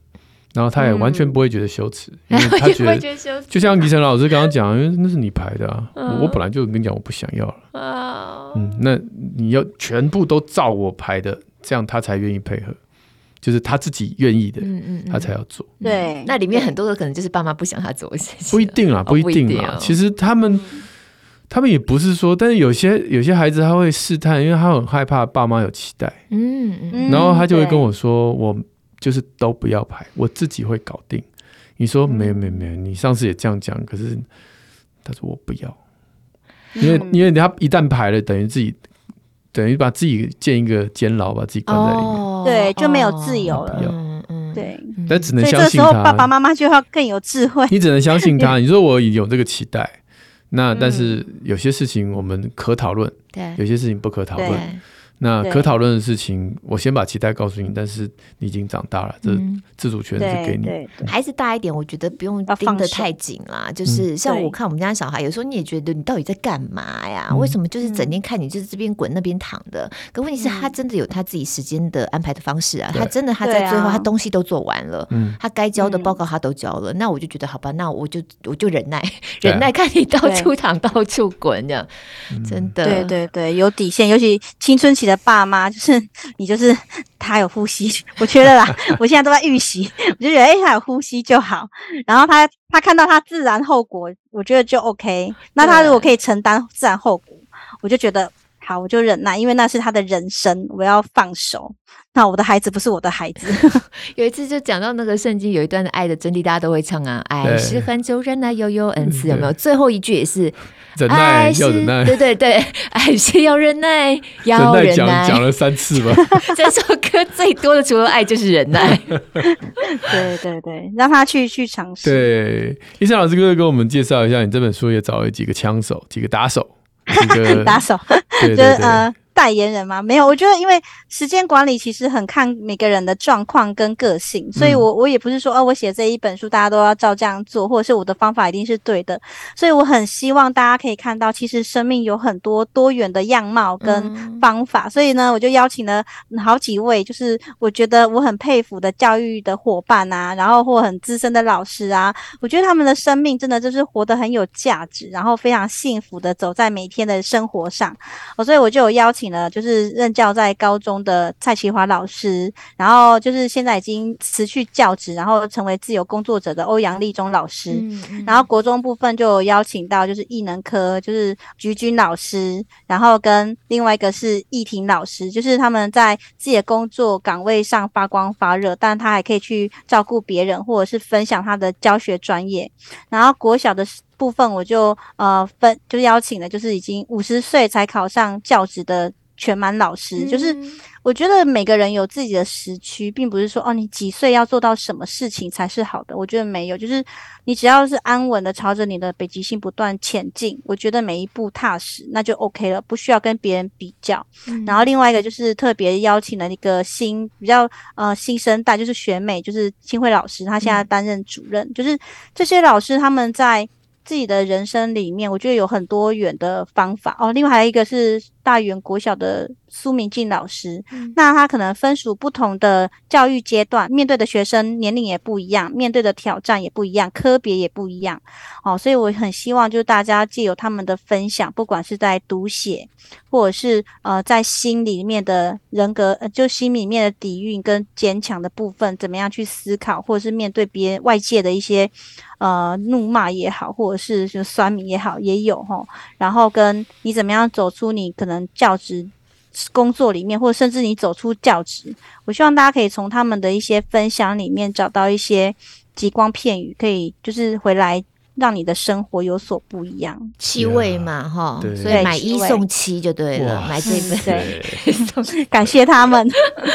Speaker 2: 然后他也完全不会觉得羞耻，嗯、因为他 觉得，觉得就像李晨老师刚刚讲，因为那是你排的啊，嗯、我本来就跟你讲我不想要了，嗯，嗯，那你要全部都照我排的，这样他才愿意配合，就是他自己愿意的，嗯嗯，他才要做。
Speaker 3: 对，
Speaker 1: 那里面很多的可能就是爸妈不想他做的事情，
Speaker 2: 不一定啦，不一定啦，哦、其实他们。他们也不是说，但是有些有些孩子他会试探，因为他很害怕爸妈有期待，嗯嗯，然后他就会跟我说：“我就是都不要排，我自己会搞定。”你说没有没有没有，你上次也这样讲，可是他说我不要，因为、嗯、因为他一旦排了，等于自己等于把自己建一个监牢，把自己关在里面，
Speaker 3: 哦、对，就没有自由了。嗯嗯，对，
Speaker 2: 但只能相信他。
Speaker 3: 爸爸妈妈就要更有智慧，
Speaker 2: 你只能相信他。你说我有这个期待。那但是有些事情我们可讨论，对，有些事情不可讨论。那可讨论的事情，我先把期待告诉你，但是你已经长大了，这自主权是给你。
Speaker 1: 孩子大一点，我觉得不用盯得太紧啦。就是像我看我们家小孩，有时候你也觉得你到底在干嘛呀？为什么就是整天看你就是这边滚那边躺的？可问题是，他真的有他自己时间的安排的方式啊。他真的他在最后，他东西都做完了，他该交的报告他都交了。那我就觉得好吧，那我就我就忍耐，忍耐看你到处躺到处滚这样。真的，
Speaker 3: 对对对，有底线，尤其青春期的爸妈就是你，就是他有呼吸，我觉得啦，我现在都在预习，我就觉得哎、欸，他有呼吸就好。然后他他看到他自然后果，我觉得就 OK。那他如果可以承担自然后果，我就觉得好，我就忍耐，因为那是他的人生，我要放手。那我的孩子不是我的孩子。
Speaker 1: 有一次就讲到那个圣经有一段的爱的真谛，大家都会唱啊，爱是恒久忍耐，又有恩慈，有没有？最后一句也是。
Speaker 2: 忍耐要忍耐，
Speaker 1: 对对对，爱是要忍耐，要忍耐，
Speaker 2: 讲了三次吧。
Speaker 1: 这首歌最多的除了爱就是忍耐。
Speaker 3: 对对对，让他去去尝试。
Speaker 2: 对，伊生老师，可以给我们介绍一下，你这本书也找了几个枪手，几个打手，几个
Speaker 3: 打手，对对对。代言人吗？没有，我觉得因为时间管理其实很看每个人的状况跟个性，所以我我也不是说哦，我写这一本书大家都要照这样做，或者是我的方法一定是对的。所以我很希望大家可以看到，其实生命有很多多元的样貌跟方法。嗯、所以呢，我就邀请了好几位，就是我觉得我很佩服的教育的伙伴啊，然后或很资深的老师啊，我觉得他们的生命真的就是活得很有价值，然后非常幸福的走在每天的生活上。哦，所以我就有邀请。就是任教在高中的蔡奇华老师，然后就是现在已经辞去教职，然后成为自由工作者的欧阳立中老师。然后国中部分就邀请到就是艺能科，就是菊君老师，然后跟另外一个是易婷老师，就是他们在自己的工作岗位上发光发热，但他还可以去照顾别人，或者是分享他的教学专业。然后国小的部分我就呃分就邀请了，就是已经五十岁才考上教职的。全满老师，就是我觉得每个人有自己的时区，并不是说哦，你几岁要做到什么事情才是好的。我觉得没有，就是你只要是安稳的朝着你的北极星不断前进，我觉得每一步踏实，那就 OK 了，不需要跟别人比较。嗯、然后另外一个就是特别邀请了一个新比较呃新生代，就是学美，就是清慧老师，她现在担任主任。嗯、就是这些老师他们在自己的人生里面，我觉得有很多远的方法哦。另外还有一个是。大园国小的苏明静老师。嗯、那他可能分属不同的教育阶段，面对的学生年龄也不一样，面对的挑战也不一样，科别也不一样。哦，所以我很希望就是大家借由他们的分享，不管是在读写，或者是呃在心里面的人格，呃、就心里面的底蕴跟坚强的部分，怎么样去思考，或者是面对别人外界的一些。呃，怒骂也好，或者是就酸民也好，也有哈。然后跟你怎么样走出你可能教职工作里面，或者甚至你走出教职，我希望大家可以从他们的一些分享里面找到一些极光片语，可以就是回来。让你的生活有所不一样，
Speaker 1: 七味嘛，哈，所以买一送七就对了，买这一本，
Speaker 3: 对，感谢他们。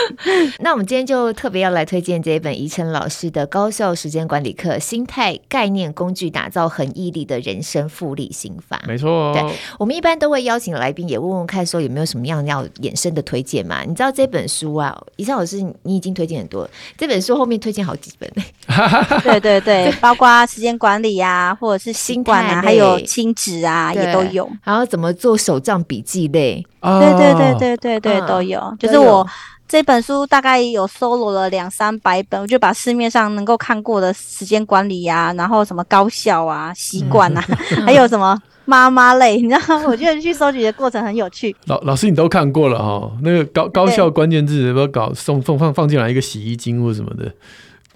Speaker 1: 那我们今天就特别要来推荐这一本宜晨老师的高效时间管理课——心态概念工具，打造恒毅力的人生复利心法。
Speaker 2: 没错，
Speaker 1: 对，我们一般都会邀请来宾也问问看，说有没有什么样要衍生的推荐嘛？你知道这本书啊，宜晨老师你已经推荐很多了，这本书后面推荐好几本
Speaker 3: 对对对，包括时间管理呀、啊。或者是心管啊，还有亲子啊，也都有。
Speaker 1: 然后怎么做手账笔记类？
Speaker 3: 对对对对对对，都有。就是我这本书大概有搜罗了两三百本，我就把市面上能够看过的时间管理啊，然后什么高效啊、习惯啊，还有什么妈妈类，你知道吗？我觉得去收集的过程很有趣。
Speaker 2: 老老师，你都看过了哈？那个高高效关键字要不要搞送送放放进来一个洗衣精或什么的？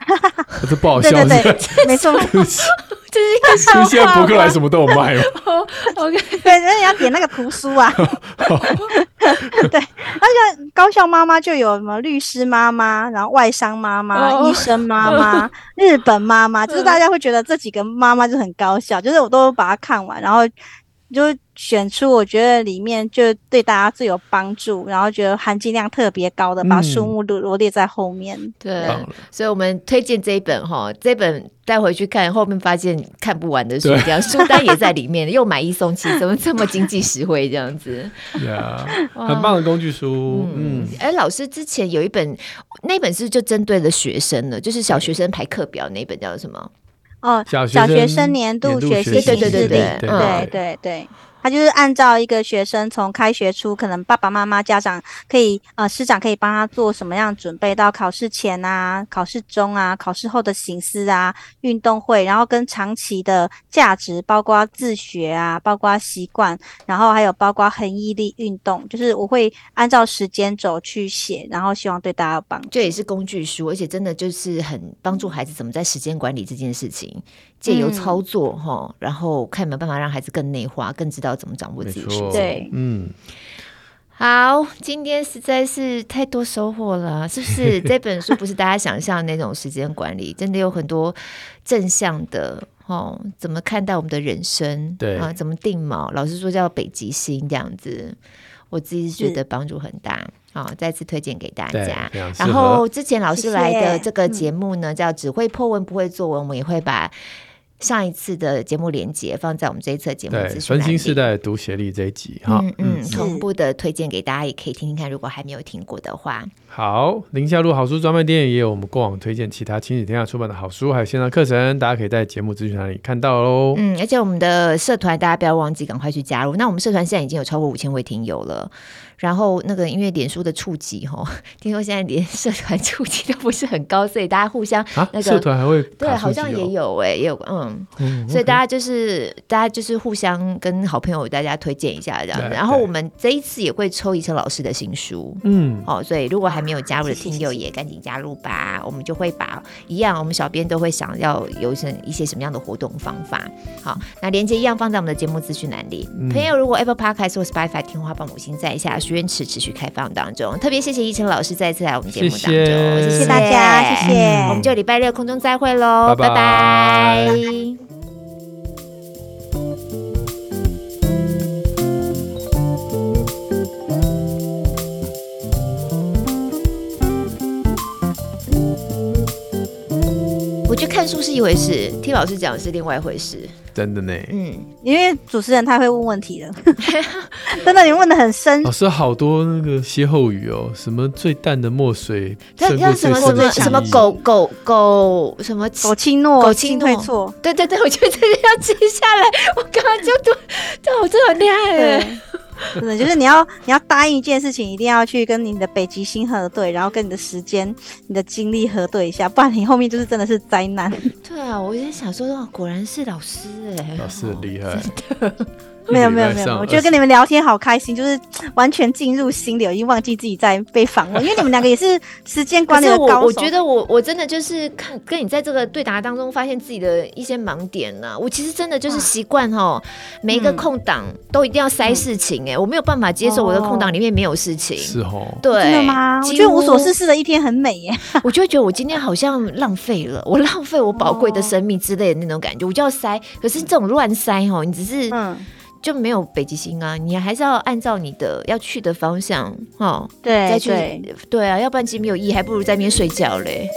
Speaker 2: 这不好笑，
Speaker 3: 对对对，没错。
Speaker 1: 这是一个
Speaker 2: 书，现在博客来什么都有卖哦。
Speaker 3: OK，对，那你要点那个图书啊。对，那个高校妈妈就有什么律师妈妈，然后外商妈妈、oh. 医生妈妈、日本妈妈，就是大家会觉得这几个妈妈就很高效，就是我都把它看完，然后就。选出我觉得里面就对大家最有帮助，然后觉得含金量特别高的，把书目都罗列在后面。嗯、
Speaker 1: 对，所以我们推荐这一本哈，这本带回去看，后面发现看不完的书，这样书单也在里面，又买一送七，怎么这么经济实惠这样子？
Speaker 2: 对啊，很棒的工具书。嗯，
Speaker 1: 哎、老师之前有一本，那本是就针对了学生的，就是小学生排课表那本叫什么？
Speaker 3: 哦，小学生年度学习
Speaker 1: 对对对对对
Speaker 3: 对对对。他就是按照一个学生从开学初，可能爸爸妈妈、家长可以呃，师长可以帮他做什么样准备，到考试前啊、考试中啊、考试后的形式啊、运动会，然后跟长期的价值，包括自学啊、包括习惯，然后还有包括恒毅力运动，就是我会按照时间轴去写，然后希望对大家有帮助。
Speaker 1: 这也是工具书，而且真的就是很帮助孩子怎么在时间管理这件事情。借由操作哈、嗯，然后看有没有办法让孩子更内化，更知道怎么掌握自己的时间。
Speaker 3: 对，
Speaker 2: 嗯，
Speaker 1: 好，今天实在是太多收获了，是不是？这本书不是大家想象的那种时间管理，真的有很多正向的哦。怎么看待我们的人生？
Speaker 2: 对
Speaker 1: 啊，怎么定锚？老师说叫北极星这样子，我自己是觉得帮助很大。好，再次推荐给大家。然后之前老师来的这个节目呢，谢谢叫只会 po 文不会作文，我们也会把。上一次的节目连接放在我们这一次的节目。
Speaker 2: 对，分心世代读协力这一集哈，
Speaker 1: 嗯嗯，同步的推荐给大家，也可以听听看。如果还没有听过的话，
Speaker 2: 好，宁夏路好书专卖店也有我们过往推荐其他亲子天下出版的好书，还有线上课程，大家可以在节目资讯栏里看到喽。
Speaker 1: 嗯，而且我们的社团大家不要忘记赶快去加入。那我们社团现在已经有超过五千位听友了。然后那个因为脸书的触及哈，听说现在连 社团触及都不是很高，所以大家互相那个、啊、
Speaker 2: 社团还会
Speaker 1: 对，好像也有哎、欸，也有嗯，嗯，所以大家就是、大家就是互相跟好朋友大家推荐一下这样子。然后我们这一次也会抽怡辰老师的新书，嗯，哦，所以如果还没有加入的听友也赶紧加入吧。我们就会把一样，我们小编都会想要有什一些什么样的活动方法。好，那链接一样放在我们的节目资讯栏里。嗯、朋友如果 Apple Podcast 或 Spotify 听话帮五星在下。愿持持续开放当中，特别谢谢依晨老师再次来我们节目当中，谢谢，
Speaker 3: 谢谢大家，谢谢，
Speaker 1: 嗯、我们就礼拜六空中再会喽，拜拜。拜拜。看书是一回事，听老师讲是另外一回事。
Speaker 2: 真的呢，
Speaker 3: 嗯，因为主持人他会问问题的，真的，你问的很深。
Speaker 2: 老师好多那个歇后语哦，什么最淡的墨水，
Speaker 1: 像什么什么什么狗狗狗什么
Speaker 3: 狗青诺，狗亲退错，
Speaker 1: 对对对，我觉得这个要记下来。我刚刚就读，对，我真的很厉害。
Speaker 3: 真的就是你要你要答应一件事情，一定要去跟你的北极星核对，然后跟你的时间、你的精力核对一下，不然你后面就是真的是灾难。
Speaker 1: 对啊，我也想说，果然是老师哎、欸，
Speaker 2: 老师很厉害。
Speaker 1: 真的。
Speaker 3: 没有没有没有，我觉得跟你们聊天好开心，就是完全进入心里，已经忘记自己在被访问，因为你们两个也是时间管理的高手。
Speaker 1: 我我觉得我我真的就是看跟你在这个对答当中发现自己的一些盲点呢、啊。我其实真的就是习惯哈，每一个空档都一定要塞事情哎、欸，嗯、我没有办法接受我的空档里面没有事情。是
Speaker 2: 哦，
Speaker 1: 对，
Speaker 3: 真的吗？我觉得无所事事的一天很美耶。
Speaker 1: 我就会觉得我今天好像浪费了，我浪费我宝贵的生命之类的那种感觉，我就要塞。可是这种乱塞哦，你只是嗯。就没有北极星啊，你还是要按照你的要去的方向，哦，
Speaker 3: 对，
Speaker 1: 再去，对，对啊，要不然其实没有意义，还不如在那边睡觉嘞。